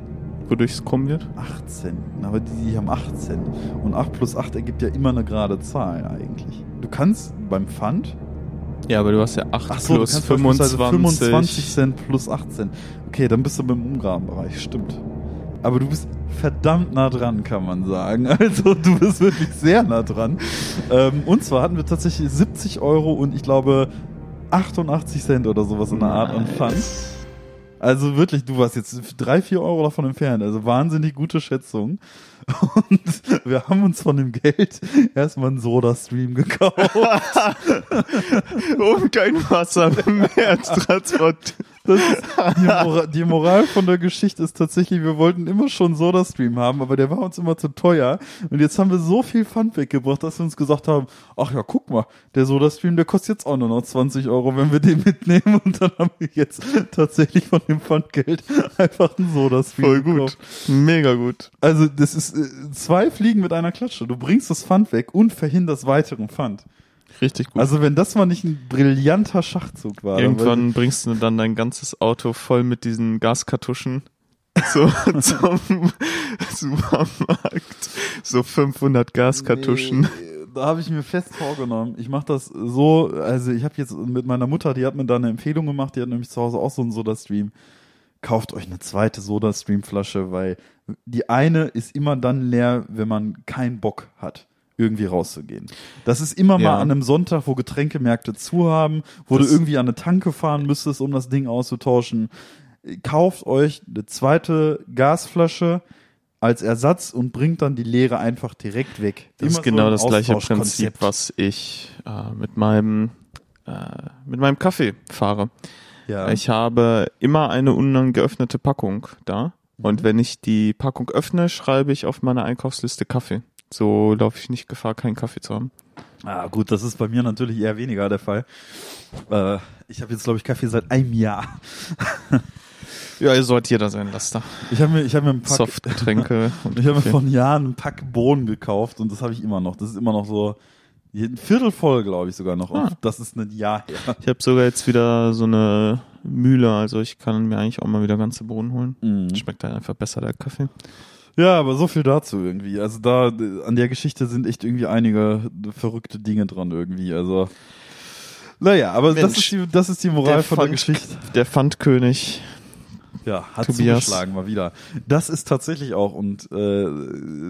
wodurch es krumm wird. 8 Cent. Aber die, die haben 8 Cent. Und 8 plus 8 ergibt ja immer eine gerade Zahl eigentlich. Du kannst beim Pfand. Ja, aber du hast ja 8 Ach so, plus du kannst beispielsweise 25. 25 Cent plus 8 Cent. Okay, dann bist du beim Umgrabenbereich, stimmt. Aber du bist verdammt nah dran, kann man sagen. Also du bist wirklich sehr nah dran. Ähm, und zwar hatten wir tatsächlich 70 Euro und ich glaube 88 Cent oder sowas in der Art an Pfand. Also wirklich, du warst jetzt drei, vier Euro davon entfernt. Also wahnsinnig gute Schätzung. Und wir haben uns von dem Geld erstmal einen Soda-Stream gekauft. um kein Wasser mehr transport. Das ist die, Mora die Moral von der Geschichte ist tatsächlich, wir wollten immer schon Soda-Stream haben, aber der war uns immer zu teuer. Und jetzt haben wir so viel Pfand weggebracht, dass wir uns gesagt haben, ach ja, guck mal, der Soda-Stream, der kostet jetzt auch nur noch 20 Euro, wenn wir den mitnehmen. Und dann haben wir jetzt tatsächlich von dem Pfandgeld einfach einen Soda-Stream Voll gekauft. gut. Mega gut. Also das ist zwei Fliegen mit einer Klatsche. Du bringst das Pfand weg und verhinderst weiteren Pfand. Richtig gut. Also wenn das mal nicht ein brillanter Schachzug war. dann Irgendwann bringst du dann dein ganzes Auto voll mit diesen Gaskartuschen so zum Supermarkt. So 500 Gaskartuschen. Nee, da habe ich mir fest vorgenommen. Ich mache das so, also ich habe jetzt mit meiner Mutter, die hat mir da eine Empfehlung gemacht, die hat nämlich zu Hause auch so einen Soda-Stream. Kauft euch eine zweite Soda-Stream-Flasche, weil die eine ist immer dann leer, wenn man keinen Bock hat irgendwie rauszugehen. Das ist immer Ja. mal an einem Sonntag, wo Getränkemärkte zu haben, wo Das- du irgendwie an eine Tanke fahren müsstest, um das Ding auszutauschen. Kauft euch eine zweite Gasflasche als Ersatz und bringt dann die leere einfach direkt weg. Das ist Immer so genau ein das gleiche. Prinzip, was ich äh, mit meinem äh, mit meinem Kaffee fahre. Ja. Ich habe immer eine ungeöffnete Packung da. Und wenn ich die Packung öffne, schreibe ich auf meiner Einkaufsliste Kaffee. So laufe ich nicht Gefahr, keinen Kaffee zu haben. Ah, gut, das ist bei mir natürlich eher weniger der Fall. Äh, ich habe jetzt, glaube ich, Kaffee seit einem Jahr. Ja, ihr sollt jeder sein Laster. Ich habe mir, ich habe mir ein Pack, Softgetränke. ich habe mir vor Jahren einen Pack Bohnen gekauft und das habe ich immer noch. Das ist immer noch so, Ein Viertel voll, glaube ich sogar noch. Ah. Das ist ein Jahr her. Ich habe sogar jetzt wieder so eine Mühle, also ich kann mir eigentlich auch mal wieder ganze Bohnen holen. Mhm. Schmeckt halt einfach besser, der Kaffee. Ja, aber so viel dazu irgendwie. Also da an der Geschichte sind echt irgendwie einige verrückte Dinge dran irgendwie. Also naja, aber das Mensch, ist die, das ist die Moral von der Pfand- Geschichte. Der Pfandkönig. Ja, hat Tobias. zugeschlagen mal wieder. Das ist tatsächlich auch und äh,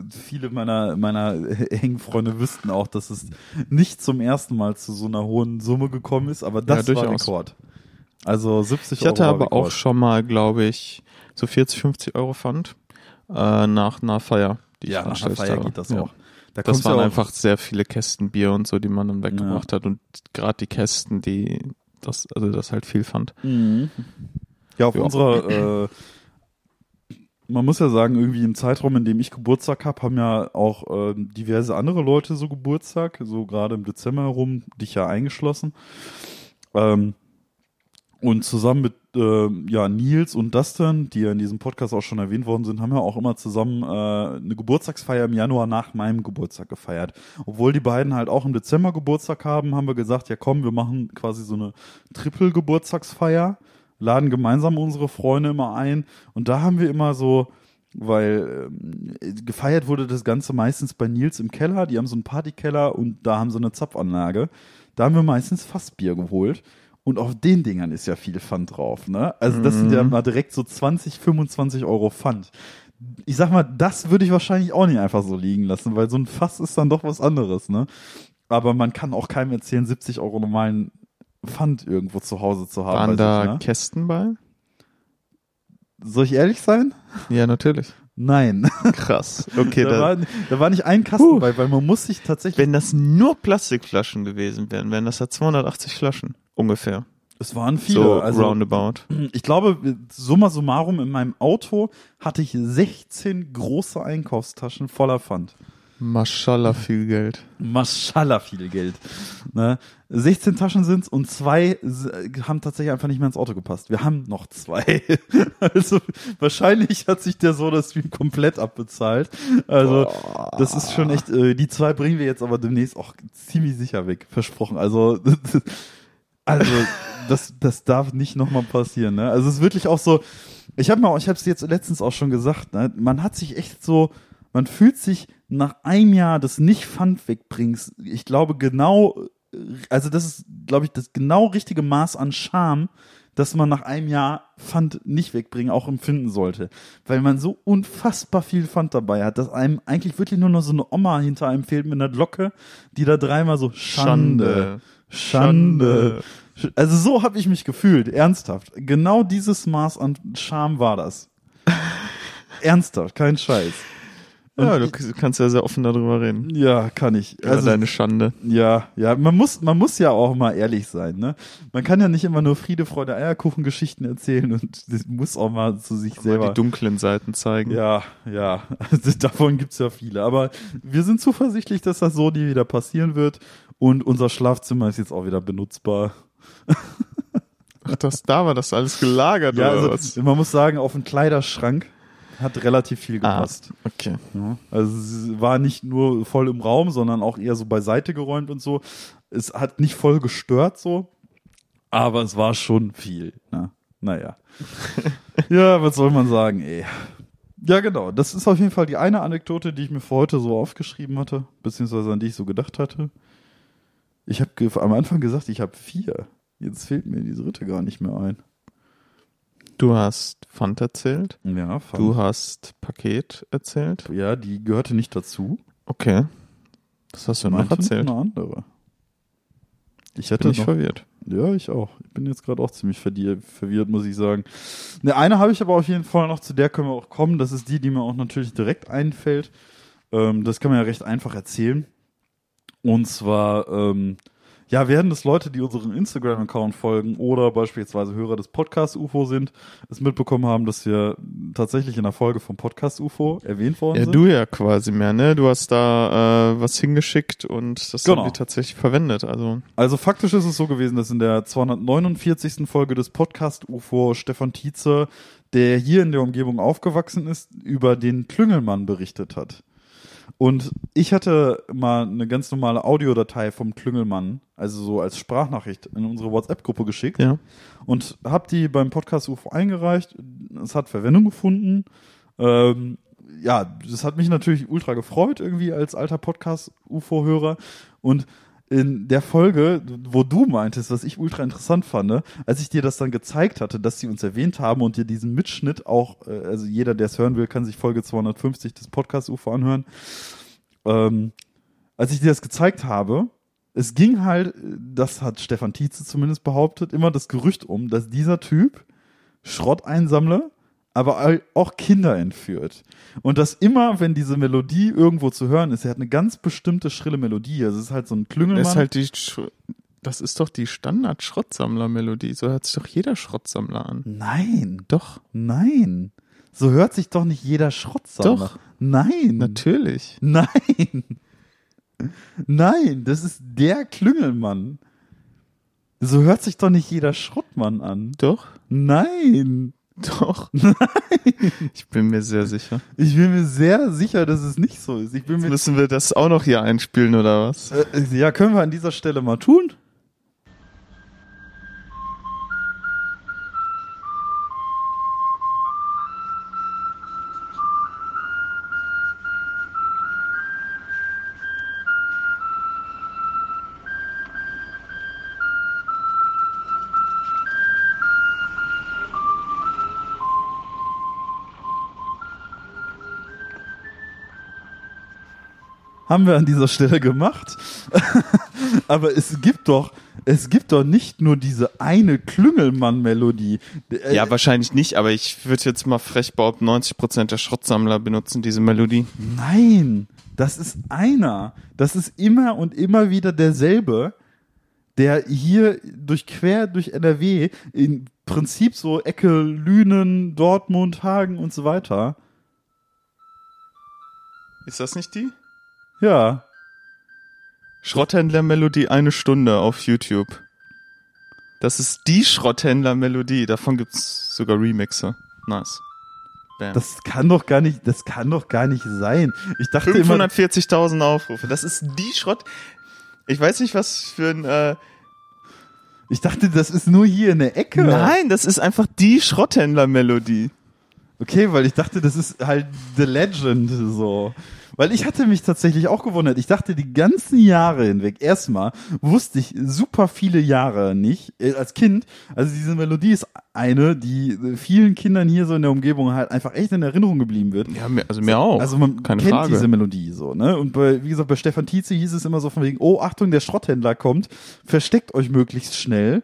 viele meiner meiner engen Freunde wüssten auch, dass es nicht zum ersten Mal zu so einer hohen Summe gekommen ist, aber das Ja, war. Rekord. Also 70 Ich hatte Euro aber auch schon mal, glaube ich, so 40, 50 Euro Pfand äh, nach einer Feier, die ja, ich nach veranstaltet Feier habe. geht das ja. auch. Da Das kommt's ja waren auch- einfach sehr viele Kästen Bier und so, die man dann weggebracht hat und gerade die Kästen, die das, also das halt viel fand. Mhm. Ja, auf Ja. unserer, äh, man muss ja sagen, irgendwie im Zeitraum, in dem ich Geburtstag habe, haben ja auch ähm, diverse andere Leute so Geburtstag, so gerade im Dezember herum, dich ja eingeschlossen. Ähm, und zusammen mit ähm, ja, Nils und Dustin, die ja in diesem Podcast auch schon erwähnt worden sind, haben wir auch immer zusammen äh, eine Geburtstagsfeier im Januar nach meinem Geburtstag gefeiert. Obwohl die beiden halt auch im Dezember Geburtstag haben, haben wir gesagt, ja komm, wir machen quasi so eine Triple-Geburtstagsfeier, laden gemeinsam unsere Freunde immer ein und da haben wir immer so, weil ähm, gefeiert wurde das Ganze meistens bei Nils im Keller, die haben so einen Partykeller und da haben sie eine Zapfanlage. Da haben wir meistens Fassbier geholt. Und auf den Dingern ist ja viel Pfand drauf, ne? Also das sind ja mal direkt so 20, 25 Euro Pfand. Ich sag mal, das würde ich wahrscheinlich auch nicht einfach so liegen lassen, weil so ein Fass ist dann doch was anderes, ne? Aber man kann auch keinem erzählen, 70 Euro normalen Pfand irgendwo zu Hause zu haben. Waren da sich, ne? Kästen bei? Soll ich ehrlich sein? Ja, natürlich. Nein. Krass. Okay, da, da, war, da war nicht ein Kasten Puh. bei, weil man muss sich tatsächlich. wenn das nur Plastikflaschen gewesen wären, wären das ja 280 Flaschen. Ungefähr. es waren viele. so also, roundabout. ich glaube, summa summarum in meinem Auto hatte ich 16 große Einkaufstaschen voller Pfand. Mashallah, viel Geld. Maschallah viel Geld. Ne? 16 Taschen sind's und zwei haben tatsächlich einfach nicht mehr ins Auto gepasst. Wir haben noch zwei. also wahrscheinlich hat sich der Soda-Stream komplett abbezahlt. Also das ist schon echt, äh, die zwei bringen wir jetzt aber demnächst auch ziemlich sicher weg. Versprochen. Also also das, das darf nicht nochmal passieren. Ne? Also es ist wirklich auch so, ich habe mal, ich habe es jetzt letztens auch schon gesagt, ne? man hat sich echt so, man fühlt sich nach einem Jahr des nicht-Pfand wegbringst, ich glaube genau, also das ist, glaube ich, das genau richtige Maß an Scham, dass man nach einem Jahr Pfand nicht wegbringen auch empfinden sollte. Weil man so unfassbar viel Pfand dabei hat, dass einem eigentlich wirklich nur noch so eine Oma hinter einem fehlt mit einer Glocke, die da dreimal so Schande, Schande. Also so habe ich mich gefühlt, ernsthaft. Genau dieses Maß an Scham war das. ernsthaft, kein Scheiß. Ja, du kannst ja sehr offen darüber reden. Ja, kann ich. Über Also, deine Schande. ja, ja, man muss, man muss ja auch mal ehrlich sein, ne? Man kann ja nicht immer nur Friede, Freude, Eierkuchen-Geschichten erzählen und das muss auch mal zu sich Mal selber. die dunklen Seiten zeigen. Ja, ja, also davon gibt's ja viele. Aber wir sind zuversichtlich, dass das so nie wieder passieren wird. Und unser Schlafzimmer ist jetzt auch wieder benutzbar. Ach, das, da war das alles gelagert Ja, oder also was? man muss sagen, auf den Kleiderschrank hat relativ viel Ah, gepasst. okay. Ja. Also es war nicht nur voll im Raum, sondern auch eher so beiseite geräumt und so. Es hat nicht voll gestört so, aber es war schon viel. Ne? Naja. ja, was soll man sagen, ey. Ja, genau. Das ist auf jeden Fall die eine Anekdote, die ich mir für heute so aufgeschrieben hatte, beziehungsweise an die ich so gedacht hatte. Ich habe am Anfang gesagt, ich habe vier. Jetzt fehlt mir die dritte gar nicht mehr ein. Du hast Pfand erzählt. Ja, fand- Du hast Paket erzählt. ja, die gehörte nicht dazu. Okay. Das hast du noch Meinte erzählt. Eine andere. Ich Bin hätte ich noch, verwirrt. ja, ich auch. Ich bin jetzt gerade auch ziemlich verwirrt, verwirrt, muss ich sagen. Ne, eine habe ich aber auf jeden Fall noch, zu der können wir auch kommen. Das ist die, die mir auch natürlich direkt einfällt. Ähm, das kann man ja recht einfach erzählen. Und zwar, ähm, ja, werden das Leute, die unseren Instagram-Account folgen oder beispielsweise Hörer des Podcast UFO sind, es mitbekommen haben, dass wir tatsächlich in der Folge vom Podcast UFO erwähnt worden Ja, sind. du ja quasi mehr, ne? Du hast da äh, was hingeschickt und das Genau. haben die tatsächlich verwendet. Also Also faktisch ist es so gewesen, dass in der 249. Folge des Podcast UFO Stefan Tietze, der hier in der Umgebung aufgewachsen ist, über den Klüngelmann berichtet hat. Und ich hatte mal eine ganz normale Audiodatei vom Klüngelmann, also so als Sprachnachricht in unsere WhatsApp-Gruppe geschickt Ja. und habe die beim Podcast UFO eingereicht. Es hat Verwendung gefunden. Ähm, ja, das hat mich natürlich ultra gefreut, irgendwie als alter Podcast-UFO-Hörer. Und in der Folge, wo du meintest, was ich ultra interessant fand, ne, als ich dir das dann gezeigt hatte, dass sie uns erwähnt haben und dir diesen Mitschnitt auch, äh, also jeder, der es hören will, kann sich Folge 250 des Podcast-UFO anhören. Ähm, als ich dir das gezeigt habe, es ging halt, das hat Stefan Tietze zumindest behauptet, immer das Gerücht um, dass dieser Typ Schrotteinsammler, aber auch Kinder entführt. Und dass immer, wenn diese Melodie irgendwo zu hören ist, er hat eine ganz bestimmte schrille Melodie. Also es ist halt so ein Klüngelmann. Das ist halt die, das ist doch die Standard-Schrottsammler-Melodie. So hört sich doch jeder Schrottsammler an. nein, Doch, nein. So hört sich doch nicht jeder Schrottsammler. Doch. Nein. natürlich. Nein. Nein, das ist der Klüngelmann. So hört sich doch nicht jeder Schrottmann an. Doch, Nein. Doch. Ich bin mir sehr sicher. Ich bin mir sehr sicher, dass es nicht so ist. Ich bin mir Müssen wir das auch noch hier einspielen oder was? äh, ja, können wir an dieser Stelle mal tun? Haben wir an dieser Stelle gemacht. Aber es gibt doch, es gibt doch nicht nur diese eine Klüngelmann-Melodie. Äh, Ja, wahrscheinlich nicht, aber ich würde jetzt mal frech behaupten, 90% der Schrottsammler benutzen diese Melodie. Nein, das ist einer. Das ist immer und immer wieder derselbe, der hier durch quer durch NRW im Prinzip so Ecke Lünen, Dortmund, Hagen und so weiter. Ist das nicht die? Ja, Schrotthändler-Melodie eine Stunde auf YouTube. Das ist die Schrotthändler-Melodie. Davon gibt's sogar Remixe. Nice. Bam. das kann doch gar nicht, das kann doch gar nicht sein. Ich dachte immer, 540.000 Aufrufe. Das ist die Schrott. Ich weiß nicht, was für ein. Äh, ich dachte, das ist nur hier in der Ecke. Nein, das ist einfach die Schrotthändler-Melodie. Okay, weil ich dachte, das ist halt The Legend so. Weil ich hatte mich tatsächlich auch gewundert. Ich dachte die ganzen Jahre hinweg, erstmal wusste ich super viele Jahre nicht, äh, als Kind, also diese Melodie ist eine, die vielen Kindern hier so in der Umgebung halt einfach echt in Erinnerung geblieben wird. Ja, also mir auch. Also man Keine kennt Frage. diese Melodie so, ne? Und bei, wie gesagt, bei Stefan Tietze hieß es immer so von wegen, oh, Achtung, der Schrotthändler kommt, versteckt euch möglichst schnell,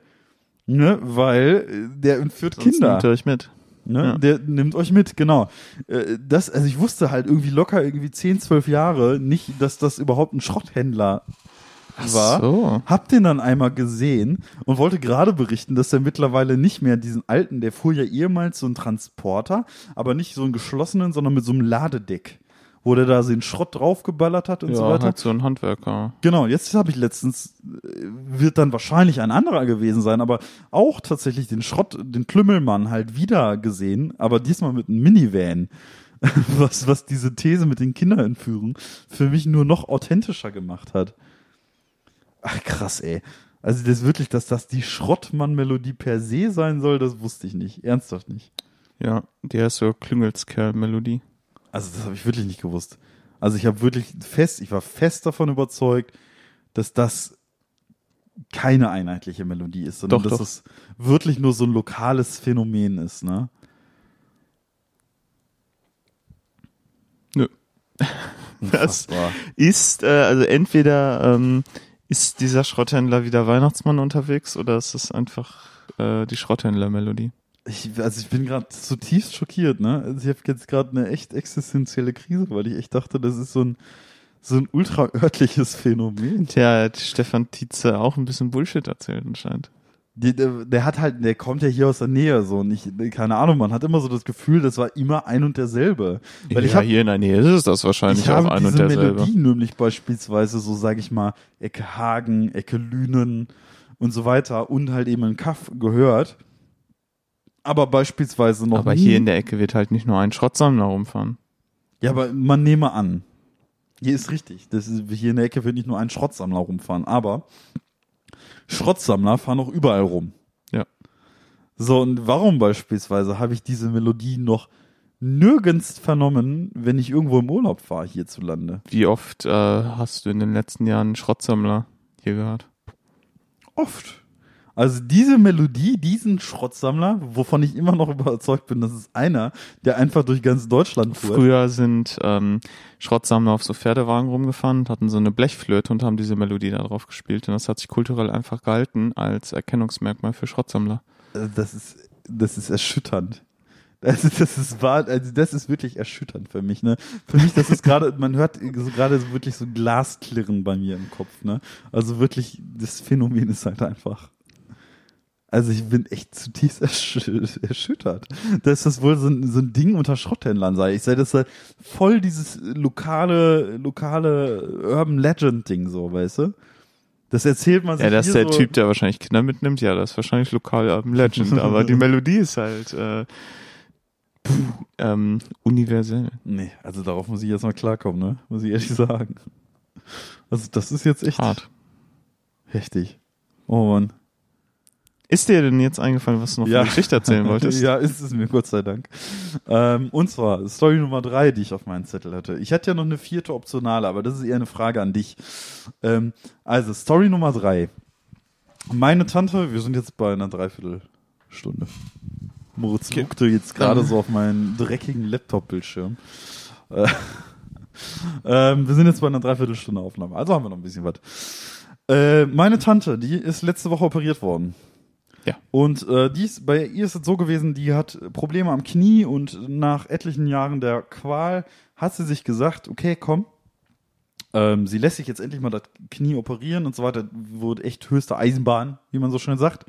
ne? Weil äh, der entführt Sonst Kinder. nimmt ihr euch mit. Ne? Ja. Der nimmt euch mit, genau. Äh, Das, also ich wusste halt irgendwie locker irgendwie 10, 12 Jahre nicht, dass das überhaupt ein Schrotthändler war. so. Hab den dann einmal gesehen und wollte gerade berichten, dass er mittlerweile nicht mehr diesen alten, der fuhr ja ehemals so einen Transporter, aber nicht so einen geschlossenen, sondern mit so einem Ladedeck, wo der da den Schrott draufgeballert hat und Ja, so weiter. halt so ein Handwerker. Genau, jetzt habe ich letztens, äh, wird dann wahrscheinlich ein anderer gewesen sein, aber auch tatsächlich den Schrott, den Klümmelmann halt wieder gesehen, aber diesmal mit einem Minivan. Was, was diese These mit den Kinderentführungen für mich nur noch authentischer gemacht hat. Ach krass, ey. Also das wirklich, dass das die Schrottmann-Melodie per se sein soll, das wusste ich nicht. Ernsthaft nicht. Ja, die heißt so Klüngelskerl-Melodie. Also das habe ich wirklich nicht gewusst. Also ich habe wirklich fest, ich war fest davon überzeugt, dass das keine einheitliche Melodie ist, sondern Doch, dass doch. es wirklich nur so ein lokales Phänomen ist, ne? Nö. Das ist, äh, also entweder ähm, ist dieser Schrotthändler wieder Weihnachtsmann unterwegs oder ist es einfach äh, die Schrotthändler-Melodie. Ich, also ich bin gerade zutiefst schockiert, ne? Also ich habe jetzt gerade eine echt existenzielle Krise, weil ich echt dachte, das ist so ein so ein ultra örtliches Phänomen. Tja, hat Stefan Tietze auch ein bisschen Bullshit erzählt anscheinend. Die, der, der hat halt, der kommt ja hier aus der Nähe so und ich, keine Ahnung, man hat immer so das Gefühl, das war immer ein und derselbe. Weil ich ja, hab, hier in der Nähe ist es das wahrscheinlich ich auch habe ein und derselbe. Melodie nämlich beispielsweise so, sage ich mal, Ecke Hagen, Ecke Lünen und so weiter und halt eben in Kaff gehört. Aber beispielsweise noch Aber nie. hier in der Ecke wird halt nicht nur ein Schrottsammler rumfahren. ja, aber man nehme an. Hier ist richtig. Das ist, hier in der Ecke wird nicht nur ein Schrottsammler rumfahren, aber Schrottsammler fahren auch überall rum. Ja. So, und warum beispielsweise habe ich diese Melodie noch nirgends vernommen, wenn ich irgendwo im Urlaub war hierzulande? Wie oft äh, hast du in den letzten Jahren Schrottsammler hier gehört? Oft. Also diese Melodie, diesen Schrottsammler, wovon ich immer noch überzeugt bin, das ist einer, der einfach durch ganz Deutschland fuhr. Früher sind ähm, Schrottsammler auf so Pferdewagen rumgefahren hatten so eine Blechflöte und haben diese Melodie da drauf gespielt. Und das hat sich kulturell einfach gehalten als Erkennungsmerkmal für Schrottsammler. Also Das ist, das ist erschütternd. Also das ist wahr, also das ist wirklich erschütternd für mich, ne? Für mich, das ist gerade, man hört so gerade so wirklich so Glasklirren bei mir im Kopf, ne? Also wirklich, das Phänomen ist halt einfach. Also ich bin echt zutiefst erschü erschüttert. Dass das wohl so ein, so ein Ding unter Schrotthändlern sei. Ich sei das halt voll dieses lokale, lokale Urban Legend Ding so, weißt du? Das erzählt man sich Ja, das ist hier der so, Typ, der wahrscheinlich Kinder mitnimmt. Ja, das ist wahrscheinlich lokal Urban Legend. aber die Melodie ist halt äh, puh, ähm, universell. Nee, also darauf muss ich jetzt mal klarkommen, ne? Muss ich ehrlich sagen. Also das ist jetzt echt Hart. heftig. Oh Mann. Ist dir denn jetzt eingefallen, was du noch für eine Geschichte erzählen wolltest? ja, ist es mir, Gott sei Dank. Ähm, und zwar Story Nummer drei, die ich auf meinen Zettel hatte. Ich hatte ja noch eine vierte optionale, aber das ist eher eine Frage an dich. Ähm, also, Story Nummer drei. Meine Tante, wir sind jetzt bei einer Dreiviertelstunde. Moritz Okay. guckte jetzt gerade so auf meinen dreckigen Laptop-Bildschirm. Äh, ähm, wir sind jetzt bei einer Dreiviertelstunde Aufnahme, also haben wir noch ein bisschen was. Äh, meine Tante, die ist letzte Woche operiert worden. Ja. Und äh, die ist, bei ihr ist es so gewesen, die hat Probleme am Knie und nach etlichen Jahren der Qual hat sie sich gesagt, okay, komm, ähm, sie lässt sich jetzt endlich mal das Knie operieren und so weiter, wurde echt höchste Eisenbahn, wie man so schön sagt.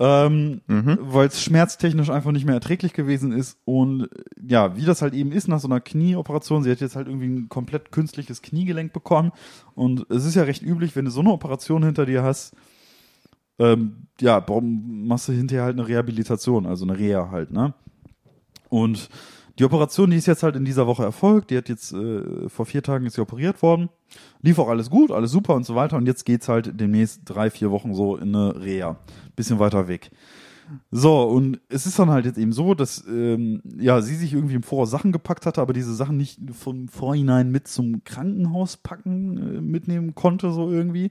Ähm, Mhm. weil es schmerztechnisch einfach nicht mehr erträglich gewesen ist und äh, ja, wie das halt eben ist nach so einer Knieoperation, sie hat jetzt halt irgendwie ein komplett künstliches Kniegelenk bekommen und es ist ja recht üblich, wenn du so eine Operation hinter dir hast, ähm, ja, warum machst du hinterher halt eine Rehabilitation, also eine Reha halt, ne? Und die Operation, die ist jetzt halt in dieser Woche erfolgt, die hat jetzt äh, vor vier Tagen ist sie operiert worden, lief auch alles gut, alles super und so weiter. Und jetzt geht's halt demnächst drei, vier Wochen so in eine Reha, bisschen weiter weg. So, und es ist dann halt jetzt eben so, dass ähm, ja, sie sich irgendwie im Voraus Sachen gepackt hatte, aber diese Sachen nicht vom Vorhinein mit zum Krankenhaus packen, äh, mitnehmen konnte, so irgendwie,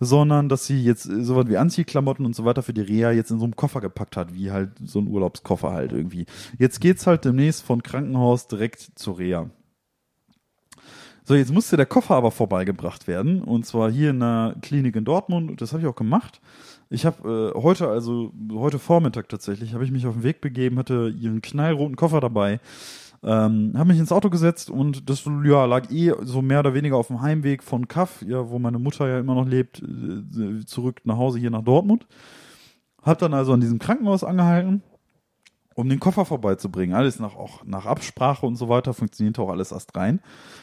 sondern dass sie jetzt sowas wie Anziehklamotten und so weiter für die Reha jetzt in so einem Koffer gepackt hat, wie halt so ein Urlaubskoffer halt irgendwie. Jetzt geht's halt demnächst von Krankenhaus direkt zur Reha. So, jetzt musste der Koffer aber vorbeigebracht werden und zwar hier in einer Klinik in Dortmund und das habe ich auch gemacht. Ich habe äh, heute, also heute Vormittag tatsächlich, habe ich mich auf den Weg begeben, hatte ihren knallroten Koffer dabei, ähm, habe mich ins Auto gesetzt und das ja, lag eh so mehr oder weniger auf dem Heimweg von Kaff, ja, wo meine Mutter ja immer noch lebt, äh, zurück nach Hause hier nach Dortmund. Hab dann also an diesem Krankenhaus angehalten, um den Koffer vorbeizubringen. Alles nach, auch nach Absprache und so weiter, funktionierte auch alles erst rein.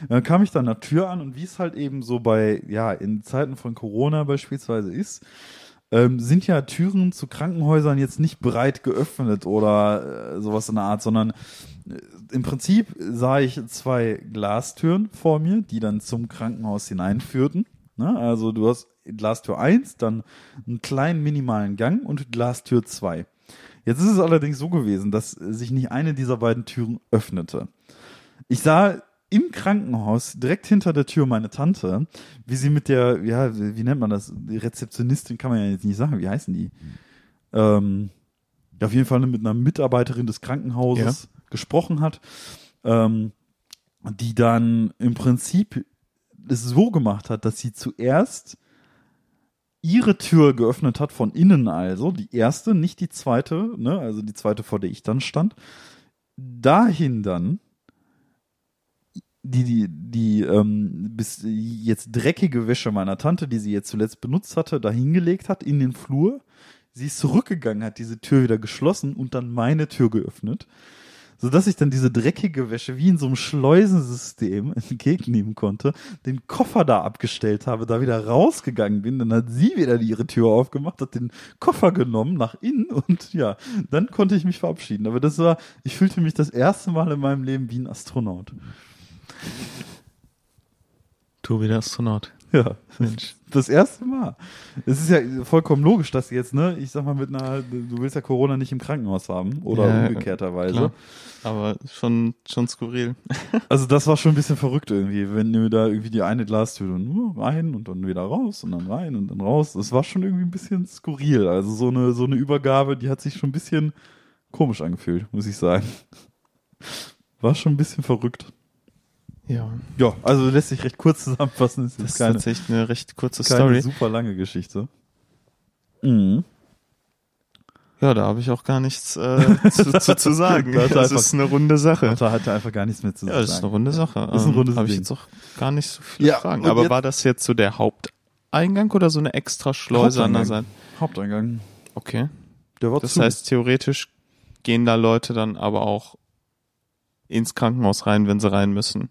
Dann kam ich dann an der Tür an und wie es halt eben so bei, ja, in Zeiten von Corona beispielsweise ist, ähm, sind ja Türen zu Krankenhäusern jetzt nicht breit geöffnet oder äh, sowas in der Art, sondern äh, im Prinzip sah ich zwei Glastüren vor mir, die dann zum Krankenhaus hineinführten. Ne? Also du hast Glastür 1, dann einen kleinen minimalen Gang und Glastür 2. Jetzt ist es allerdings so gewesen, dass sich nicht eine dieser beiden Türen öffnete. Ich sah im Krankenhaus direkt hinter der Tür meine Tante, wie sie mit der, ja, wie nennt man das? Die Rezeptionistin kann man ja jetzt nicht sagen, wie heißen die? Ähm, ja, auf jeden Fall mit einer Mitarbeiterin des Krankenhauses gesprochen hat, ähm, die dann im Prinzip es so gemacht hat, dass sie zuerst ihre Tür geöffnet hat von innen also, die erste, nicht die zweite, ne, also die zweite, vor der ich dann stand, dahin dann die, die, die ähm, bis jetzt dreckige Wäsche meiner Tante, die sie jetzt zuletzt benutzt hatte, da hingelegt hat in den Flur. Sie ist zurückgegangen, hat diese Tür wieder geschlossen und dann meine Tür geöffnet, so dass ich dann diese dreckige Wäsche wie in so einem Schleusensystem entgegennehmen konnte, den Koffer da abgestellt habe, da wieder rausgegangen bin, dann hat sie wieder ihre Tür aufgemacht, hat den Koffer genommen nach innen und ja, dann konnte ich mich verabschieden. Aber das war, ich fühlte mich das erste Mal in meinem Leben wie ein Astronaut. Tobi der Astronaut. Ja, Mensch. das erste Mal. Es ist ja vollkommen logisch, dass jetzt, ne, ich sag mal mit einer, du willst ja Corona nicht im Krankenhaus haben oder Ja, umgekehrterweise. Klar. Aber schon, schon skurril. Also das war schon ein bisschen verrückt irgendwie, wenn du da irgendwie die eine Glastür nur rein und dann wieder raus und dann rein und dann raus. Das war schon irgendwie ein bisschen skurril. Also so eine, so eine Übergabe, die hat sich schon ein bisschen komisch angefühlt, muss ich sagen. War schon ein bisschen verrückt. Ja. Ja, also lässt sich recht kurz zusammenfassen. Das ist Das ist keine, tatsächlich eine recht kurze keine Story. super lange Geschichte. Mhm. Ja, da habe ich auch gar nichts äh, zu, zu, zu sagen. Da hat er Das einfach- ist eine runde Sache. Da hatte einfach gar nichts mehr zu Ja, sagen. das ist eine runde Sache. Das ist ein rundes Habe ich jetzt auch gar nicht so viele Ja, Fragen. Aber war das jetzt so der Haupteingang oder so eine extra Schleuse an der Haupteingang. Seite? Haupteingang. Okay. Der war Das zu. heißt, theoretisch gehen da Leute dann aber auch ins Krankenhaus rein, wenn sie rein müssen.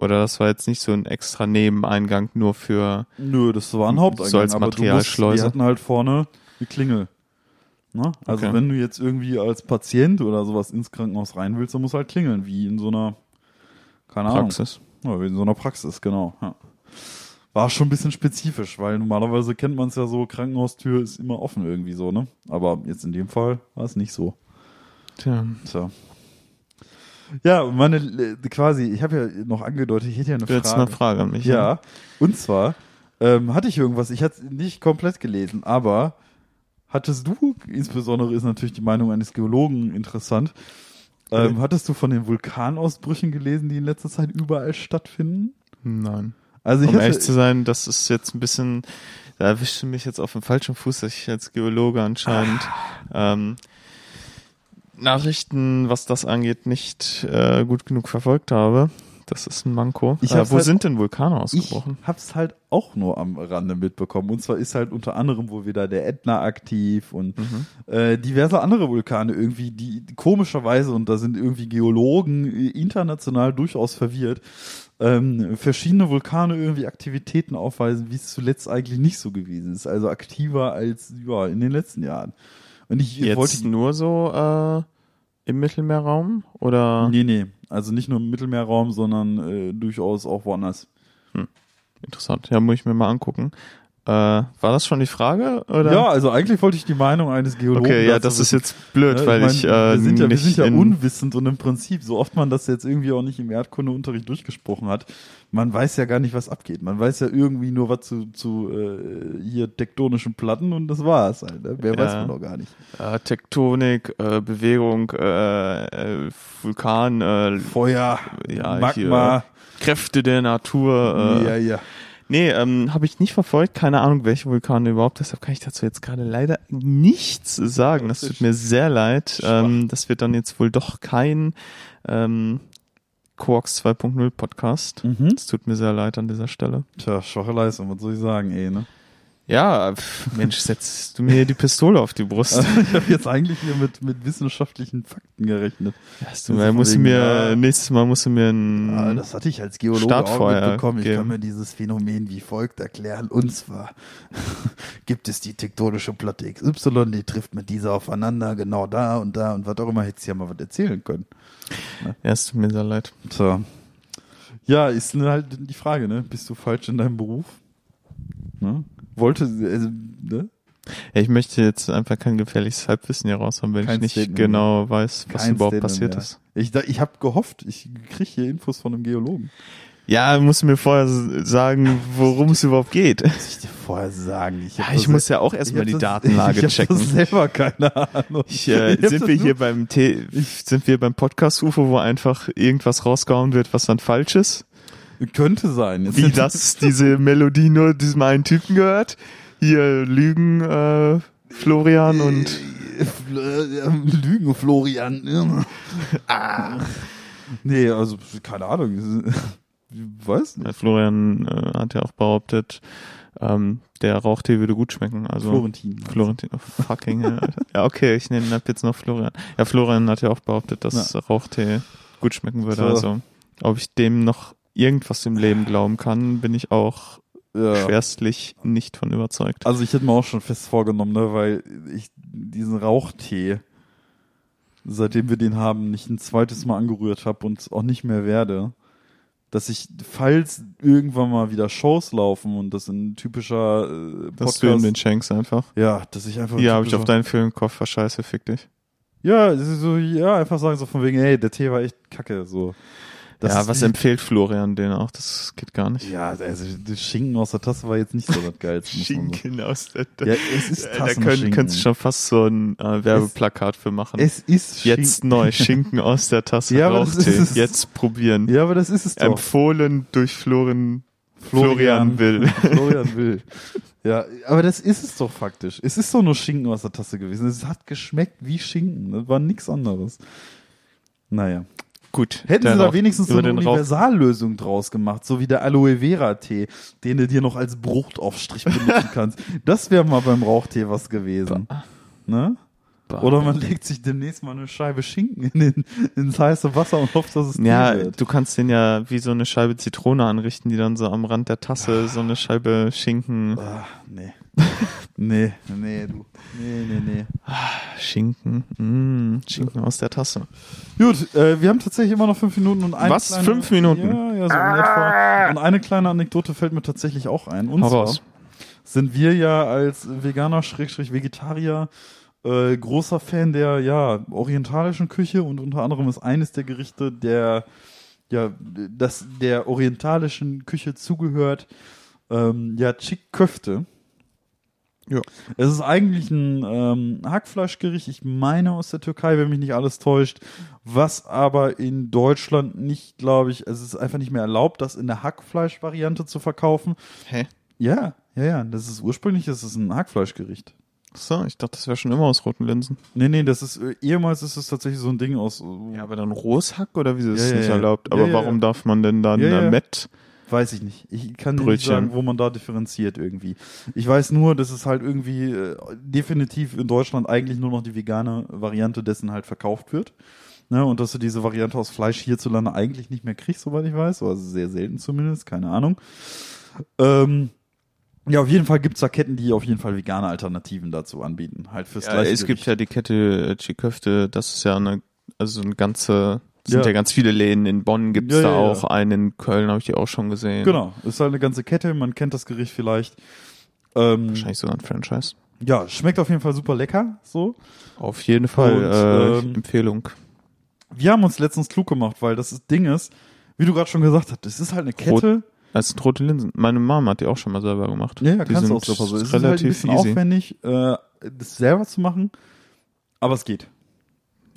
Oder das war jetzt nicht so ein extra Nebeneingang nur für. Nö, das war ein Haupteingang. So als Materialschleuse. die hatten halt vorne eine Klingel. Ne? Also Okay. wenn du jetzt irgendwie als Patient oder sowas ins Krankenhaus rein willst, dann musst du halt klingeln, wie in so einer, keine Praxis. Ahnung, ja, wie in so einer Praxis, genau. Ja. War schon ein bisschen spezifisch, weil normalerweise kennt man es ja so, Krankenhaustür ist immer offen irgendwie so, ne? Aber jetzt in dem Fall war es nicht so. Tja. Tja. Ja, meine, äh, quasi, ich habe ja noch angedeutet, ich hätte ja eine Du Frage. eine Frage an mich. Ja, und zwar ähm, hatte ich irgendwas, ich hatte es nicht komplett gelesen, aber hattest du, insbesondere ist natürlich die Meinung eines Geologen interessant, ähm, Okay. hattest du von den Vulkanausbrüchen gelesen, die in letzter Zeit überall stattfinden? Nein. Also ich um hatte, ehrlich zu sein, das ist jetzt ein bisschen, da erwischte mich jetzt auf dem falschen Fuß, dass ich als Geologe anscheinend Ah. ähm, Nachrichten, was das angeht, nicht äh, gut genug verfolgt habe. Das ist ein Manko. Ich äh, wo halt- sind denn Vulkane ich ausgebrochen? hab's halt auch nur am Rande mitbekommen. Und zwar ist halt unter anderem wohl wieder der Ätna aktiv und Mhm. äh, diverse andere Vulkane irgendwie, die, die komischerweise, und da sind irgendwie Geologen äh, international durchaus verwirrt, ähm, verschiedene Vulkane irgendwie Aktivitäten aufweisen, wie es zuletzt eigentlich nicht so gewesen ist. Also aktiver als ja, in den letzten Jahren. Und ich Jetzt wollte nur so äh, im Mittelmeerraum oder Nee, nee. Also nicht nur im Mittelmeerraum, sondern äh, durchaus auch woanders. interessant? Ja, muss ich mir mal angucken. Äh, war das schon die Frage? Oder? Ja, also eigentlich wollte ich die Meinung eines Geologen. Okay, ja, das ist jetzt blöd, Ja, weil mein, ich, äh, wir sind ja, wir nicht sind ja unwissend und im Prinzip, so oft man das jetzt irgendwie auch nicht im Erdkundeunterricht durchgesprochen hat, man weiß ja gar nicht, was abgeht. Man weiß ja irgendwie nur was zu, zu äh, hier tektonischen Platten und das war's halt. Ne? Mehr Ja. weiß man doch gar nicht. äh, Tektonik, äh, Bewegung, äh, äh, Vulkan, äh, Feuer, ja, Magma, Kräfte der Natur. Äh, ja, ja. Nee, ähm, habe ich nicht verfolgt. Keine Ahnung, welche Vulkane überhaupt. Deshalb kann ich dazu jetzt gerade leider nichts sagen. Das tut mir sehr leid. Ähm, das wird dann jetzt wohl doch kein ähm, Quarks 2.0 Podcast. Mhm. Es tut mir sehr leid an dieser Stelle. Tja, schwache Leistung, was soll ich sagen, ey, ne? Ja, pf, Mensch, setzt du mir die Pistole auf die Brust. ich habe jetzt eigentlich hier mit, mit wissenschaftlichen Fakten gerechnet. Ja, du, Also mal, musst du mir, ja. nächstes Mal musst du mir ein, Ja, das hatte ich als Geologe Startfeuer auch mitbekommen. Ich geben. kann mir dieses Phänomen wie folgt erklären. Und zwar gibt es die tektonische Platte XY, die trifft mit dieser aufeinander, genau da und da und was auch immer. Hättest du ja mal was erzählen können. ja, es tut mir sehr leid. Tja. Ja, ist halt die Frage, ne? Bist du falsch in deinem Beruf? Ne? Wollte, also, ne? Ja, ich möchte jetzt einfach kein gefährliches Halbwissen hier raus haben, wenn Kein ich nicht Statement genau weiß, was Kein überhaupt Statement passiert mehr. ist. Ich, ich habe gehofft, ich kriege hier Infos von einem Geologen. Ja, musst du mir vorher sagen, worum es überhaupt geht. Muss ich dir vorher sagen. Ich, Ja, ich muss ja auch ich erstmal die das- Datenlage ich hab checken. Das selber keine Ahnung. Ich, äh, Ich sind wir hier beim T sind wir beim Podcast UFO, wo einfach irgendwas rausgehauen wird, was dann falsch ist? Könnte sein. Jetzt Wie das diese Melodie nur diesem einen Typen gehört? Hier Lügen äh, Florian und Lügen, Florian. ah. Nee, also keine Ahnung. Ich weiß äh, nicht. Florian äh, hat ja auch behauptet, ähm, der Rauchtee würde gut schmecken. Also Florentin. Florentin, oh, fucking hell. Alter. Ja, okay, ich nenne ab jetzt noch Florian. Ja, Florian hat ja auch behauptet, dass Rauchtee gut schmecken würde. So. Also, ob ich dem noch irgendwas im Leben glauben kann, bin ich auch Ja. schwerstlich nicht von überzeugt. Also ich hätte mir auch schon fest vorgenommen, ne, weil ich diesen Rauchtee, seitdem wir den haben, nicht ein zweites Mal angerührt habe und auch nicht mehr werde. dass ich, falls irgendwann mal wieder Shows laufen und das in typischer äh, Dass du ihm Podcast, den schenkst einfach. ja, dass ich einfach Hier habe ich auf deinen Filmkoffer, scheiße, fick dich. ja, so, ja, einfach sagen so von wegen, ey, der Tee war echt kacke, so. Das ja, was empfiehlt Florian den auch? Das geht gar nicht. Ja, also das Schinken aus der Tasse war jetzt nicht so das Geilste. Schinken aus der So. Ja, es ist Da können, könntest du schon fast so ein äh, Werbeplakat für machen. Es ist Jetzt Schinken. neu, Schinken aus der Tasse, Ja, aber das Rauchtee. ist es. Jetzt probieren. Ja, aber das ist es doch. Empfohlen durch Florin, Florian Will. Florian Will. Ja, aber das ist es doch faktisch. Es ist doch nur Schinken aus der Tasse gewesen. Es hat geschmeckt wie Schinken. Das war nichts anderes. Naja. Gut. Hätten sie da wenigstens so eine Universallösung draus gemacht, so wie der Aloe Vera Tee, den du dir noch als Bruchtaufstrich benutzen kannst. Das wäre mal beim Rauchtee was gewesen. Ne? Oder man legt sich demnächst mal eine Scheibe Schinken in den, ins heiße Wasser und hofft, dass es Ja, du kannst den ja wie so eine Scheibe Zitrone anrichten, die dann so am Rand der Tasse so eine Scheibe Schinken, Ah, nee. nee, nee, du. Nee, nee, nee. Schinken, mm, Schinken aus der Tasse. Gut, äh, wir haben tatsächlich immer noch fünf Minuten und eine Was? kleine, Fünf Minuten? Ja, ja, so in etwa. Und eine kleine Anekdote fällt mir tatsächlich auch ein. Und Hau zwar raus. sind wir ja als Veganer, Schrägstrich Vegetarier, äh, großer Fan der, ja, orientalischen Küche und unter anderem ist eines der Gerichte der, ja, das der orientalischen Küche zugehört, ähm, ja, Chick Köfte. Ja. Es ist eigentlich ein ähm, Hackfleischgericht, ich meine aus der Türkei, wenn mich nicht alles täuscht, was aber in Deutschland nicht, glaube ich, es ist einfach nicht mehr erlaubt, das in der Hackfleischvariante zu verkaufen. Hä? Ja, ja, ja, das ist ursprünglich, das ist ein Hackfleischgericht. So, ich dachte, das wäre schon immer aus roten Linsen. Nee, nee, das ist, äh, ehemals ist es tatsächlich so ein Ding aus, äh, Ja, aber dann rohes Hack oder wieso ist Ja, es ja, nicht ja. erlaubt? Ja, Aber ja, warum ja. darf man denn dann Ja, ja. äh, Met? Weiß ich nicht. Ich kann dir nicht Brötchen. sagen, wo man da differenziert irgendwie. Ich weiß nur, dass es halt irgendwie äh, definitiv in Deutschland eigentlich nur noch die vegane Variante dessen halt verkauft wird. Ne, und dass du diese Variante aus Fleisch hierzulande eigentlich nicht mehr kriegst, soweit ich weiß. Also sehr selten zumindest, keine Ahnung. Ähm, ja, auf jeden Fall gibt's da Ketten, die auf jeden Fall vegane Alternativen dazu anbieten. Halt fürs Ja, es gibt ja die Kette äh, Chiköfte, das ist ja eine, also eine ganze, es sind Ja. ja ganz viele Läden. In Bonn Ja, da ja, ja. auch einen, in Köln habe ich die auch schon gesehen. Genau, ist halt eine ganze Kette, man kennt das Gericht vielleicht. Ähm, Wahrscheinlich sogar ein Franchise. ja, schmeckt auf jeden Fall super lecker, so. Auf jeden Fall Und, äh, ähm, Empfehlung. Wir haben uns letztens klug gemacht, weil das Ding ist, wie du gerade schon gesagt hast, das ist halt eine Kette. Das sind rote Linsen. Meine Mom hat die auch schon mal selber gemacht. Ja, ja, die kannst du auch super so. Es ist halt ein relativ bisschen easy. aufwendig, äh, das selber zu machen, aber es geht.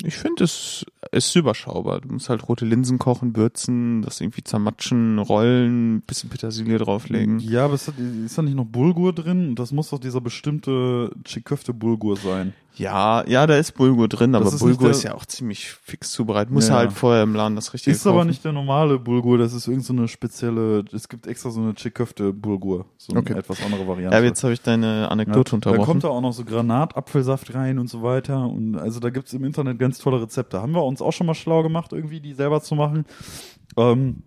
Ich finde, es ist überschaubar. Du musst halt rote Linsen kochen, würzen, das irgendwie zermatschen, rollen, bisschen Petersilie drauflegen. Ja, aber es hat, ist da nicht noch Bulgur drin? Das muss doch dieser bestimmte Chiköfte Bulgur sein. Ja, ja, da ist Bulgur drin, aber ist Bulgur ist ja auch ziemlich fix zubereitet. Muss Ja. halt vorher im Laden das richtige Ist aber kaufen. nicht der normale Bulgur, das ist irgendeine so eine spezielle, es gibt extra so eine Chiköfte Bulgur. So eine Okay. etwas andere Variante. Ja, aber jetzt habe ich deine Anekdote Ja, unterbrochen. Da kommt da auch noch so Granatapfelsaft rein und so weiter. Und also da gibt's im Internet ganz tolle Rezepte. Haben wir uns auch schon mal schlau gemacht, irgendwie die selber zu machen. Ähm,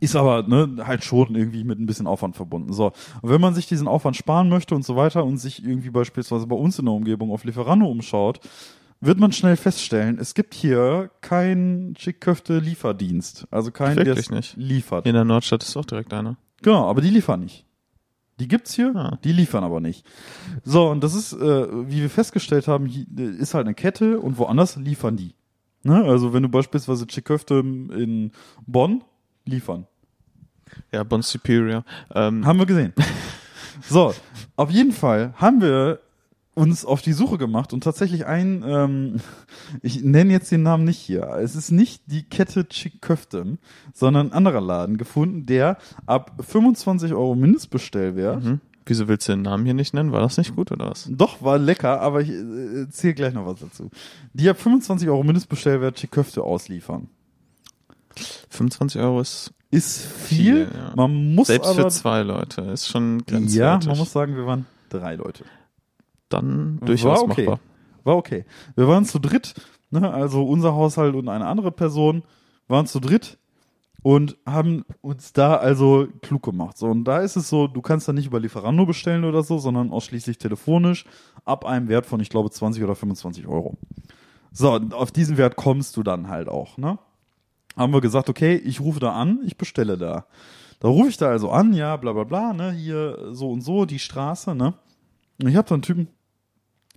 ist aber ne, halt schon irgendwie mit ein bisschen Aufwand verbunden. So, und wenn man sich diesen Aufwand sparen möchte und so weiter und sich irgendwie beispielsweise bei uns in der Umgebung auf Lieferando umschaut, wird man schnell feststellen, es gibt hier keinen Chick-Köfte-Lieferdienst. Also keinen, der es nicht. liefert. In der Nordstadt ist auch direkt einer. Genau, aber die liefern nicht. Die gibt's hier, Ah. die liefern aber nicht. So, und das ist, äh, wie wir festgestellt haben, ist halt eine Kette und woanders liefern die. Ne? Also wenn du beispielsweise Chiköfte in Bonn liefern. Ja, Bon Superior. Ähm, Haben wir gesehen. so, auf jeden Fall haben wir uns auf die Suche gemacht und tatsächlich ein, ähm, ich nenne jetzt den Namen nicht hier. Es ist nicht die Kette Chick Köften, sondern ein anderer Laden gefunden, der ab 25 Euro Mindestbestellwert mhm. Wieso willst du den Namen hier nicht nennen? War das nicht gut oder was? Doch, war lecker, aber ich äh, erzähle gleich noch was dazu. Die ab 25 Euro Mindestbestellwert Chiköfte ausliefern. 25 Euro ist Ist viel, Viel, ja. man muss selbst aber, für zwei Leute. Ist schon ja, grenzwertig. man muss sagen, wir waren drei Leute. Dann durchaus War okay. machbar. War okay. Wir waren zu dritt, ne, also unser Haushalt und eine andere Person waren zu dritt und haben uns da also klug gemacht. So, und da ist es so, du kannst da nicht über Lieferando bestellen oder so, sondern ausschließlich telefonisch ab einem Wert von, ich glaube, 20 oder 25 Euro. So, auf diesen Wert kommst du dann halt auch, ne? Haben wir gesagt, okay, ich rufe da an, ich bestelle da. Da rufe ich da also an, ja, bla bla bla, ne, hier so und so, die Straße, ne. Und ich habe da einen Typen,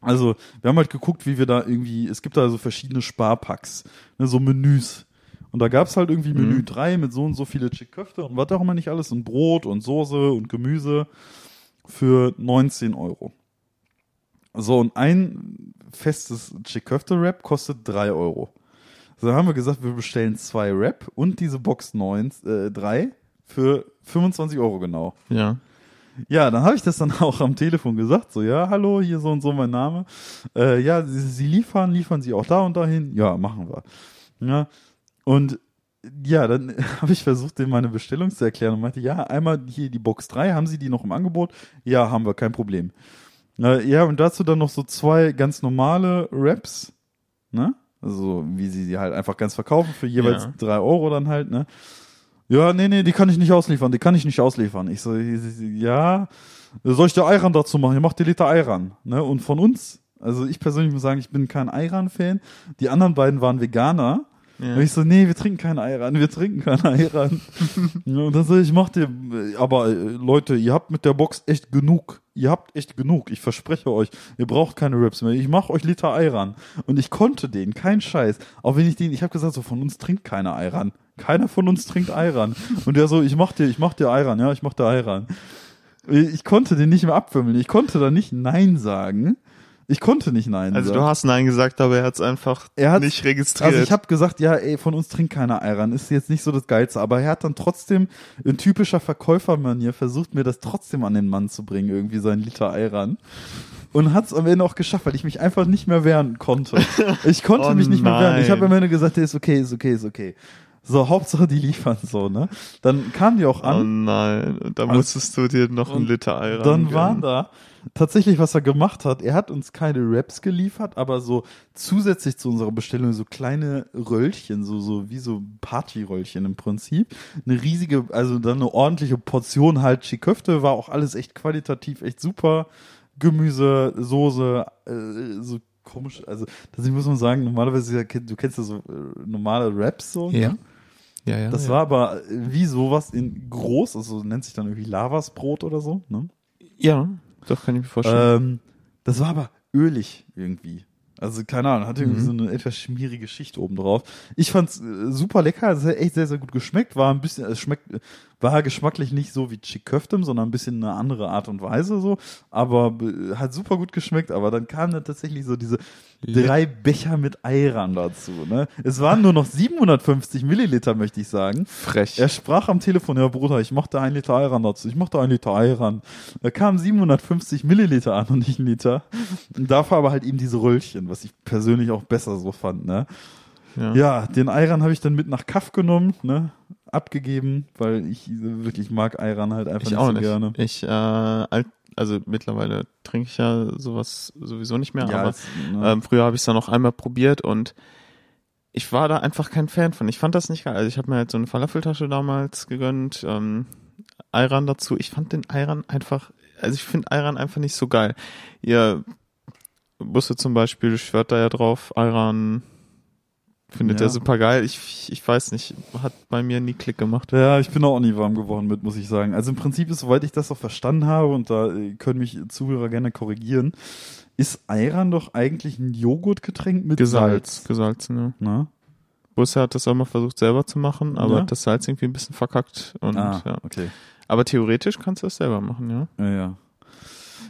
also wir haben halt geguckt, wie wir da irgendwie, es gibt da so verschiedene Sparpacks, ne, so Menüs. Und da gab's halt irgendwie Menü Mhm. 3 mit so und so viele Chick-Köfte und was auch immer nicht alles und Brot und Soße und Gemüse für 19 Euro. So, und ein festes Chick-Köfte-Wrap kostet 3 Euro. So, haben wir gesagt, wir bestellen zwei Wrap und diese Box 9, äh, 3 für 25 Euro genau. Ja. Ja, dann habe ich das dann auch am Telefon gesagt, so, ja, hallo, hier so und so mein Name. Äh, ja, Sie, Sie liefern, liefern Sie auch da und dahin? Ja, machen wir. Ja, und ja, dann habe ich versucht, dem meine Bestellung zu erklären und meinte, ja, einmal hier die Box 3, haben Sie die noch im Angebot? Ja, haben wir, kein Problem. Äh, ja, und dazu dann noch so zwei ganz normale Wraps, ne? Also, wie sie die halt einfach ganz verkaufen für jeweils Ja. drei Euro dann halt, ne? Ja, nee, nee, die kann ich nicht ausliefern, die kann ich nicht ausliefern. Ich so, ja, soll ich dir Ayran dazu machen? Ihr macht die Liter Ayran, ne? Und von uns, also ich persönlich muss sagen, ich bin kein Ayran-Fan. Die anderen beiden waren Veganer. Ja. Und ich so, nee, wir trinken keinen Ayran, wir trinken keinen Ayran. Und dann so, ich mach dir, aber äh, Leute, ihr habt mit der Box echt genug. Ihr habt echt genug. Ich verspreche euch, ihr braucht keine Raps mehr. Ich mach euch Liter Ayran. Und ich konnte den, kein Scheiß. Auch wenn ich den, ich habe gesagt, so von uns trinkt keiner Ayran. Keiner von uns trinkt Ayran. Und der so, ich mach dir, ich mach dir Ayran, ja, ich mach dir Ayran. Ich konnte den nicht mehr abwimmeln. Ich konnte da nicht Nein sagen. Ich konnte nicht Nein Also sagen. du hast Nein gesagt, aber er hat es einfach Er nicht registriert. Also ich habe gesagt, ja, ey, von uns trinkt keiner Ayran, ist jetzt nicht so das Geilste, aber er hat dann trotzdem in typischer Verkäufermanier versucht, mir das trotzdem an den Mann zu bringen, irgendwie sein Liter Ayran. Und hat es am Ende auch geschafft, weil ich mich einfach nicht mehr wehren konnte. Ich konnte Oh mich nicht mehr wehren. Ich habe nein. am Ende gesagt, der ist okay, ist okay, ist okay. So, Hauptsache die liefern so, ne? Dann kam die auch oh an. nein, und da musstest du dir noch einen Liter Ayran Dann gönnen. war da tatsächlich, was er gemacht hat. Er hat uns keine Raps geliefert, aber so zusätzlich zu unserer Bestellung so kleine Röllchen, so, so wie so Partyröllchen im Prinzip. Eine riesige, also dann eine ordentliche Portion halt Chiköfte, war auch alles echt qualitativ, echt super. Gemüse, Soße, äh, so komisch, also das muss man sagen, normalerweise, du kennst ja so äh, normale Raps so. ne? Ja. Ja, ja. Das ja. war aber wie sowas in groß, also nennt sich dann irgendwie Lavasbrot oder so, ne? Ja, doch kann ich mir vorstellen. Ähm, das war aber ölig irgendwie. Also keine Ahnung, hatte irgendwie Mhm. so eine etwas schmierige Schicht oben drauf. Ich fand's äh, super lecker, es hat echt sehr, sehr gut geschmeckt. War ein bisschen, es schmeckt, war geschmacklich nicht so wie Chiköftem, sondern ein bisschen eine andere Art und Weise so. Aber äh, hat super gut geschmeckt. Aber dann kamen dann tatsächlich so diese drei Becher mit Ayran dazu. Ne? Es waren nur noch 750 Milliliter, möchte ich sagen. Frech. Er sprach am Telefon, ja Bruder, ich mach da ein Liter Ayran dazu, ich mach da ein Liter Ayran. Da kamen 750 Milliliter an und nicht ein Liter. Und dafür aber halt eben diese Röllchen, was ich persönlich auch besser so fand, ne. ja. Ja, den Ayran habe ich dann mit nach Kaff genommen, ne, abgegeben, weil ich wirklich mag Ayran halt einfach ich nicht auch so nicht. gerne. Ich, äh, alt, also mittlerweile trinke ich ja sowas sowieso nicht mehr, aber es- ne. ähm, früher habe ich es dann noch einmal probiert und ich war da einfach kein Fan von. Ich fand das nicht geil. Also ich habe mir halt so eine Falafeltasche damals gegönnt, ähm, Ayran dazu. Ich fand den Ayran einfach, also ich finde Ayran einfach nicht so geil. Ihr Busse zum Beispiel schwört da ja drauf, Ayran findet Ja. er super geil. Ich, ich weiß nicht, hat bei mir nie Klick gemacht. Ja, ich bin auch nie warm geworden mit, muss ich sagen. Also im Prinzip ist, soweit ich das auch verstanden habe, und da äh, können mich Zuhörer gerne korrigieren, ist Ayran doch eigentlich ein Joghurtgetränk mit Gesalz, Salz. gesalzen, ja. Ne? Busse hat das auch mal versucht selber zu machen, aber Ja. das Salz irgendwie ein bisschen verkackt. Und, ah, ja. okay. Aber theoretisch kannst du das selber machen, ja. Ja, ja.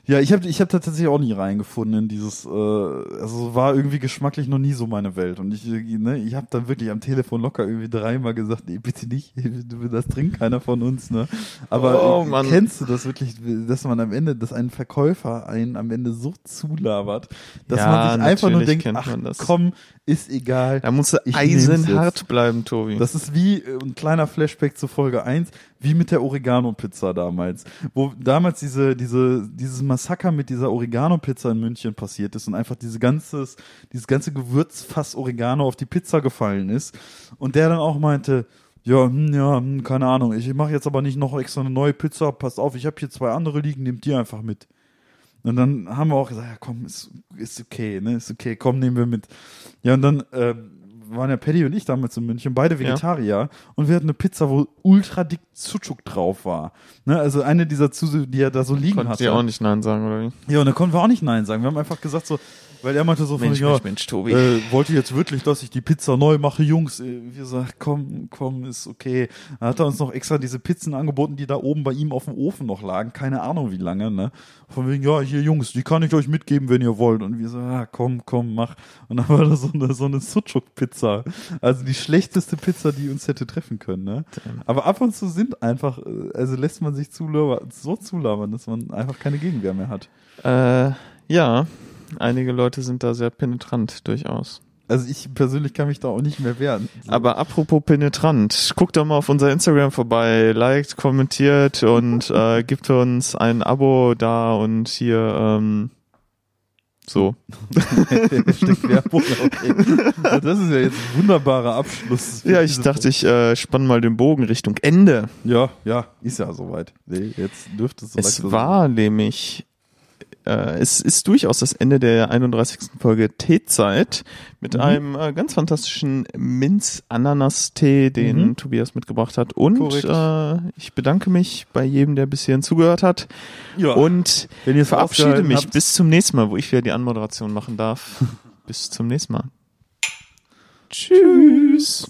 Ja, ich habe ich hab da tatsächlich auch nie reingefunden in dieses, äh, also war irgendwie geschmacklich noch nie so meine Welt. Und ich, äh, ne, ich habe dann wirklich am Telefon locker irgendwie dreimal gesagt, nee, bitte nicht, das trinkt keiner von uns, ne? Aber Oh, äh, kennst du das wirklich, dass man am Ende, dass ein Verkäufer einen am Ende so zulabert, dass Ja, man sich einfach nur denkt, ach komm, ist egal. Da musst du eisenhart bleiben, Tobi. Das ist wie äh, ein kleiner Flashback zu Folge 1, wie mit der Oregano-Pizza damals. Wo damals diese, diese, dieses Massaker mit dieser Oregano-Pizza in München passiert ist und einfach diese ganzes, dieses ganze Gewürzfass Oregano auf die Pizza gefallen ist. Und der dann auch meinte, ja, hm, ja, hm, keine Ahnung, ich mache jetzt aber nicht noch extra eine neue Pizza, passt auf, ich habe hier zwei andere liegen, nehmt die einfach mit. Und dann haben wir auch gesagt, ja komm, ist, ist okay, ne, ist okay, komm, nehmen wir mit. Ja, und dann äh, waren ja Paddy und ich damals in München, beide Vegetarier, und wir hatten eine Pizza, wo ultra dick Sucuk drauf war. Ne, also eine dieser Zuse, die er da so liegen Konnten hatte. sie auch nicht Nein sagen, oder wie? Ja, und da konnten wir auch nicht Nein sagen. Wir haben einfach gesagt so, weil er meinte so von, Mensch, ja, Mensch, Mensch, Tobi. Äh, wollt ihr jetzt wirklich, dass ich die Pizza neu mache, Jungs? Äh, Wir sagen, komm, komm, ist okay. Dann hat er uns noch extra diese Pizzen angeboten, die da oben bei ihm auf dem Ofen noch lagen. Keine Ahnung wie lange, ne? Von wegen, ja, hier Jungs, die kann ich euch mitgeben, wenn ihr wollt. Und wir so, ah, komm, komm, mach. Und dann war da so eine, so eine Sucuk-Pizza. Also die schlechteste Pizza, die uns hätte treffen können, ne? Aber ab und zu sind einfach, äh, also lässt man sich zulabern, so zulabern, dass man einfach keine Gegenwehr mehr hat. Äh, ja, einige Leute sind da sehr penetrant, durchaus. Also ich persönlich kann mich da auch nicht mehr wehren. Aber apropos penetrant, guckt doch mal auf unser Instagram vorbei, liked, kommentiert und äh, gibt uns ein Abo da und hier ähm, so. Werbung, okay. Das ist ja jetzt ein wunderbarer Abschluss. Ja, ich dachte, ich äh, spann mal den Bogen Richtung Ende. Ja, ja, ist ja soweit. Nee, jetzt dürfte es so Es war nämlich, äh, es ist durchaus das Ende der 31. Folge Teezeit mit Mhm. einem äh, ganz fantastischen Minz-Ananas-Tee, den Mhm. Tobias mitgebracht hat. Und Korrekt. äh, ich bedanke mich bei jedem, der bis hierhin zugehört hat. Ja. Und Wenn ihr verabschiede mich habt- bis zum nächsten Mal, wo ich wieder die Anmoderation machen darf. bis zum nächsten Mal. Tschüss.